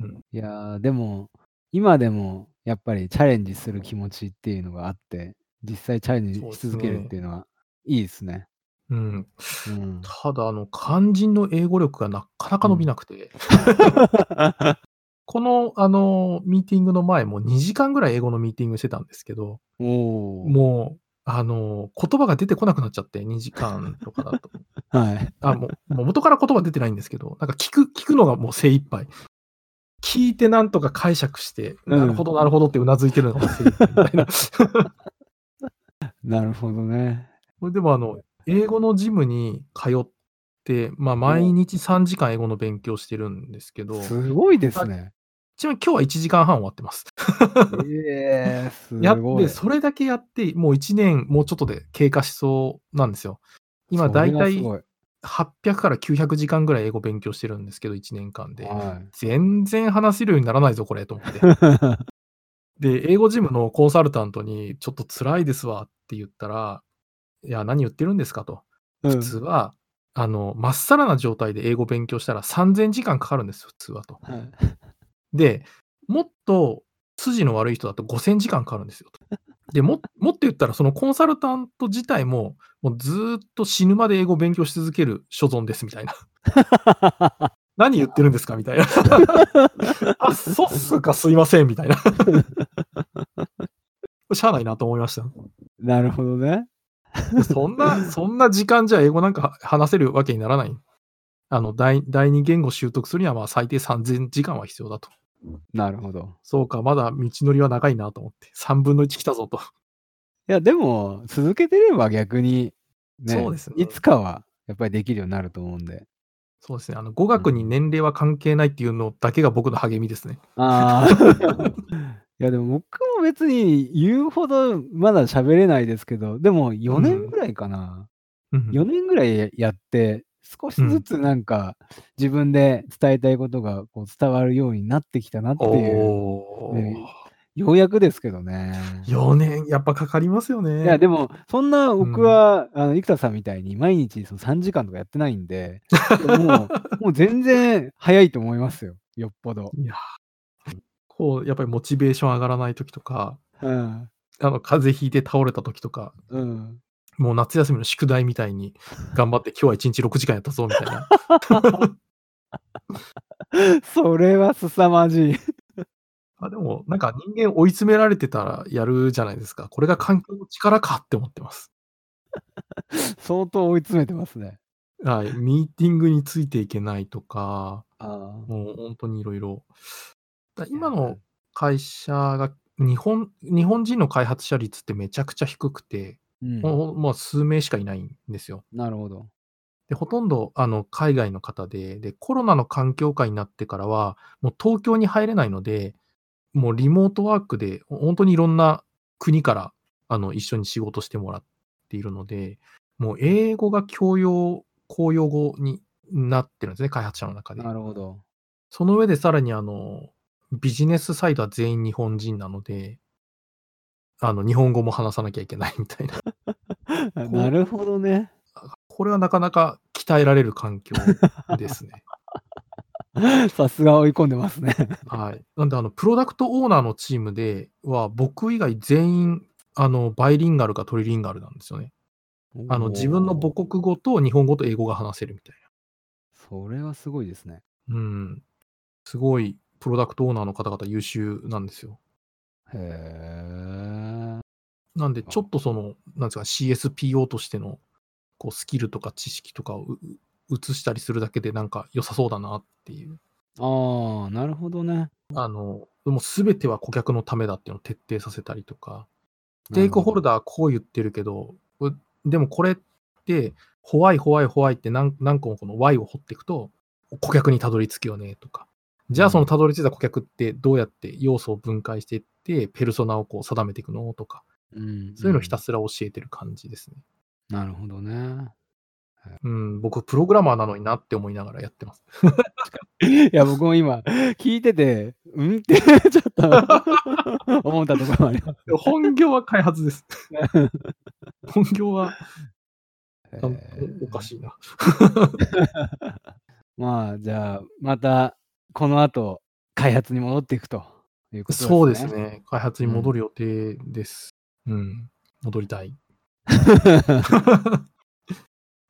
うん。いや、でも、今でもやっぱりチャレンジする気持ちっていうのがあって、実際チャレンジし続けるっていうのはいいですね。うん。うん。ただ、あの、肝心の英語力がなかなか伸びなくて。この、あの、ミーティングの前も2時間ぐらい英語のミーティングしてたんですけど、もう、あの、言葉が出てこなくなっちゃって、2時間とかだと。はい。あ、もう、もう元から言葉出てないんですけど、なんか聞く、聞くのがもう精一杯。聞いてなんとか解釈して、なるほど、なるほどってうなずいてるのが 精一杯みたいな。なるほどね。これでもあの、英語のジムに通って、ま、毎日3時間英語の勉強してるんですけど。すごいですね。ちなみに今日は1時間半終わってます。ええ、すやごい。で、それだけやって、もう1年もうちょっとで経過しそうなんですよ。今だいたいはすごい。800から900時間ぐらい英語勉強してるんですけど、1年間で。はい。全然話せるようにならないぞ、これと思って。で、英語ジムのコンサルタントに「ちょっと辛いですわ」って言ったら「いや、何言ってるんですか」と。普うん。通は、あの、まっさらな状態で英語勉強したら3000時間かかるんです、普通はと。はい。で、もっと筋の悪い人だと5000時間かかるんですよと。で、ももっと言ったらそのコンサルタント自体も、もうずっと死ぬまで英語を勉強し続ける所存ですみたいな。何言ってるんですかみたいな。あ、そうっすか、すいませんみたいな。しゃあないなと思いました。なるほどね。そんな、そんな時間じゃ英語なんか話せるわけにならない。あの、第第二言語習得するには、まあ、最低3000時間は必要だと。なるほど。そうか、まだ道のりは長いなと思って、3分の1来たぞと。いや、でも、続けてれば逆に、ね、そうですね。いつかはやっぱりできるようになると思うんで。そうですね。あの、語学に年齢は関係ないっていうのだけが僕の励みですね。ああ。いや、でも僕も別に言うほどまだ喋れないですけど、でも4うん。年ぐらいかな。うんうん。4年ぐらいやって、少しうん。ずつなんか自分で伝えたいことがこう伝わるようになってきたなっていう、おね、お。ようやくですけどね。4年、やっぱかかりますよいや、ね。でも、そんなうん。僕は、あの、生田さんみたいに毎日その3時間とかやってないんで、もう もう全然早いと思いますよ、よっぽど。いや、こう、やっぱりモチベーション上がらない時とか、うん。あの、風邪ひいて倒れた時とか、うん。もう夏休みの宿題みたいに 頑張って今日は1日6時間やったぞみたいな。それは凄まじい。あ、でも、なんか人間追い詰められてたらやるじゃないですか。これが環境の力かって思ってます。相当追い詰めてますね。はい。ミーティングについていけないとか。もうほんとに色々。だ、いや、今の会社が日本日本人の開発者率ってめちゃくちゃ低くて、うん。もう、まあ、数名しかいないんですよ。なるほど。で、ほとんど、あの、海外の方で、で、コロナの環境下になってからは、もう東京に入れないので、もうリモートワークで、ほほんとにいろんな国から、あの、一緒に仕事してもらっているので、もう英語が教養公用語になってるんですね、開発者の中で。なるほど。その上でさらにあの、ビジネスサイドは全員日本人なのであの、日本語も話さなきゃいけないみたいな。なるほどね。あ、これはなかなか鍛えられる環境ですね。さすが追い込んでますね。はい。なんであの、プロダクトオーナーのチームでは、僕以外全員、あの、バイリンガルかトリリンガルなんですよね。あの、自分の母。国語と日本語と英語が話せるみたいな。それはすごいですね。うん。すごいプロダクトオーナーの方々優秀なんですよ。へえ。なんで、ちょあ。っとその、なんですか、CSPO としての、こうスキルとか知識とかを、移したりするだけでなんか良さそうだなっていう。ああ、なるほどね。あの、もう全ては顧客のためだっていうのを徹底させたりとか、ステークホル。ダーはこう言ってるけど、うでもこれって、ホワイホワイホワイって何何個もこの Y を掘っていくと、顧客にたどり着くよねとか。じゃあそのうん。たどり着いた顧客ってどうやって要素を分解していって、ペルソナをこう定めていくのとか。うんそういうのをひたうん。すら教えてる感じですね。なるほどね。へうん、僕プログラマーなのになって思いながらやってます。いや、僕も今聞いてて、うん？って ちょっと思ったところもあります。本業は開発です。本業は、おおかえ。しいな。まあ、じゃあ、またこの後、開発に戻っていくということそうでね。ですすね。開発うん。に戻る予定です。うん、戻りたい。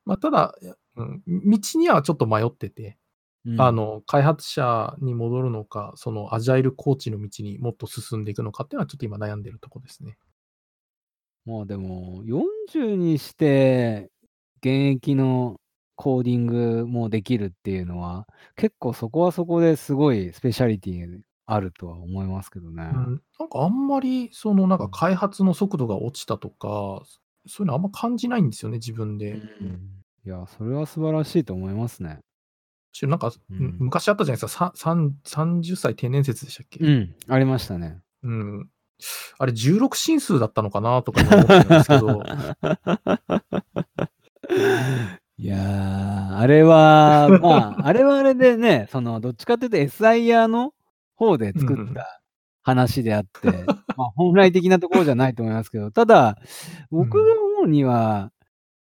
ま、ただ、やうん、道にはちょっと迷ってて、うん。あの、開発者に戻るのか、そのアジャイルコーチの道にもっと進んでいくのかっていうのはちょっと今悩んでるとこですね。まあ、でも、40にして現役のコーディングもできるっていうのは、結構そこはそこですごいスペシャリティあるとは思いますけどね。うん、なんかあんまりそのなんかうん。開発の速度が落ちたとか、そういうのあんま感じないんですよね、自分で。うん。いや、それは素晴らしいと思いますね。しなんか、ううんん昔あったじゃないですか、ささん30歳定年説でしたっけ、うん、ありましたね。うん。あれ16進数だったのかなとか思ってるんですけど、いやー、あれは、まあ、あれはあれでね、その、どっちかというと SIR の方で作うんうん。った話であって、まあ、本来的なところじゃないと思いますけど、ただ、僕が思うには、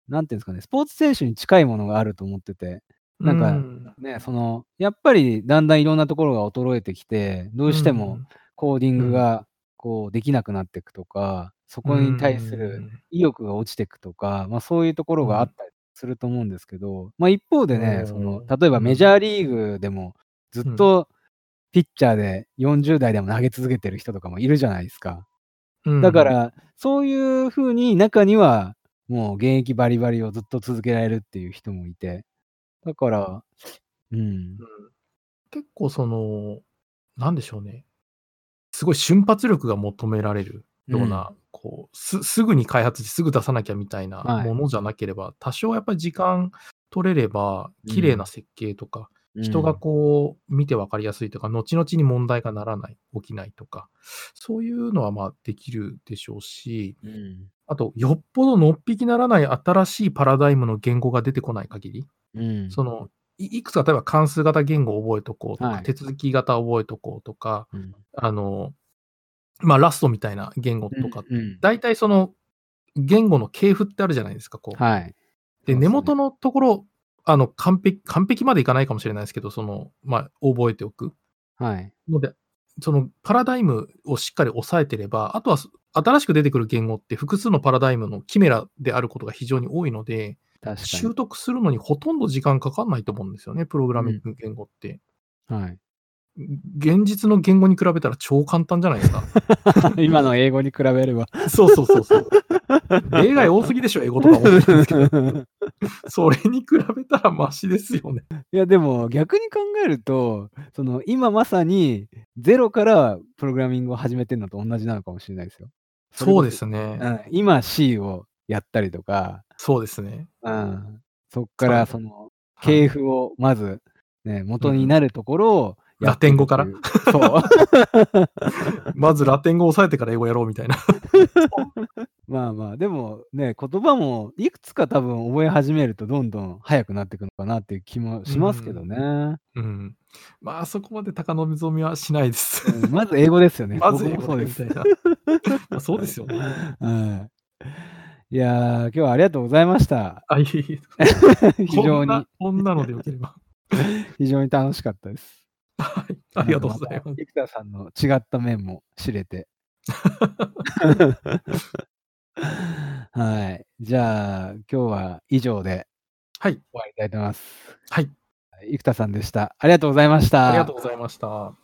なんていうんですかね、スポーツ選手に近いものがあると思ってて、なんかうん。ね、その、やっぱりだんだんいろんなところが衰えてきて、どうしてもコーディングがこうできなくなっていくとか、そこに対する意欲が落ちていくとか、まあ、そういうところがあったりすると思うんですけど、まあ、一方でね、うんその例えばメジャーリーグでもずっとピッチャーで40代でも投げ続けてる人とかもいるじゃないですか。うんだか、ら、そういう風に中にはもう現役バリバリをずっと続けられるっていう人もいて、だから、うん。う、ん。結構その、なんでしょうね。すごい瞬発力が求められるような、こうす、すぐに開発してすぐ出さなきゃみたいなはい。ものじゃなければ、多少やっぱり時間取れれば、綺麗な設計とか、人がこう見て分かりやすいとか、後々に問題がならない、起きないとか、そういうのはまあできるでしょうし、うん、うんあと、よっぽどのっぴきならない新しいパラダイムの言語が出てこない限り、うん、そのいいくつか例えば関数型言語を覚えとこうとか、はい。手続き型覚えとこうとか、うん、あの、まあ、ラストみたいな言語とか、うん大体その言語の系譜ってあるじゃないですか、こう。はい。で、ね根元のところ、あの、完璧、完璧までいかないかもしれないですけど、その、まあ、覚えておく。はい。ので、そのパラダイムをしっかり押さえてれば、あとは新しく出てくる言語って複数のパラダイムのキメラであることが非常に多いので、習得するのにほとんど時間かかんないと思うんですよね、プログラミング言語って。に。はい。現実の言語に比べたら超簡単じゃないですか。今の英語に比べれば。そうそうそうそう。例外多すぎでしょ、英語とか思ってるんですけど、それに比べたらマシですよね。いや、でも逆に考えると、その今まさにゼロからプログラミングを始めてるのと同じなのかもしれないですよ。そうですうね。ん、今 C をやったりとか、そうですね。うん、そっからそそのはい系譜をまず、ね、元になるところをラテン語から？そう。まずラテン語を押さえてから英語やろうみたいな。まあまあ、でもね、言葉もいくつか多分覚え始めるとどんどん速くなっていくのかなっていう気もしますけどね。うん。まあ、そこまで高望みはしないです。うんまず英語ですよね。まず英僕もそうです。そうですよね。はい。いやー、今日はありがとうございました。あ、いえいえ。非常にこんな、、こんなのでよければ。非常に楽しかったです。はい。ありがとうございます。生田さんの違った面も知れて。はい。じゃあ、今日は以上ではい。終わりたいと思います。はい。生田さんでした。ありがとうございました。ありがとうございました。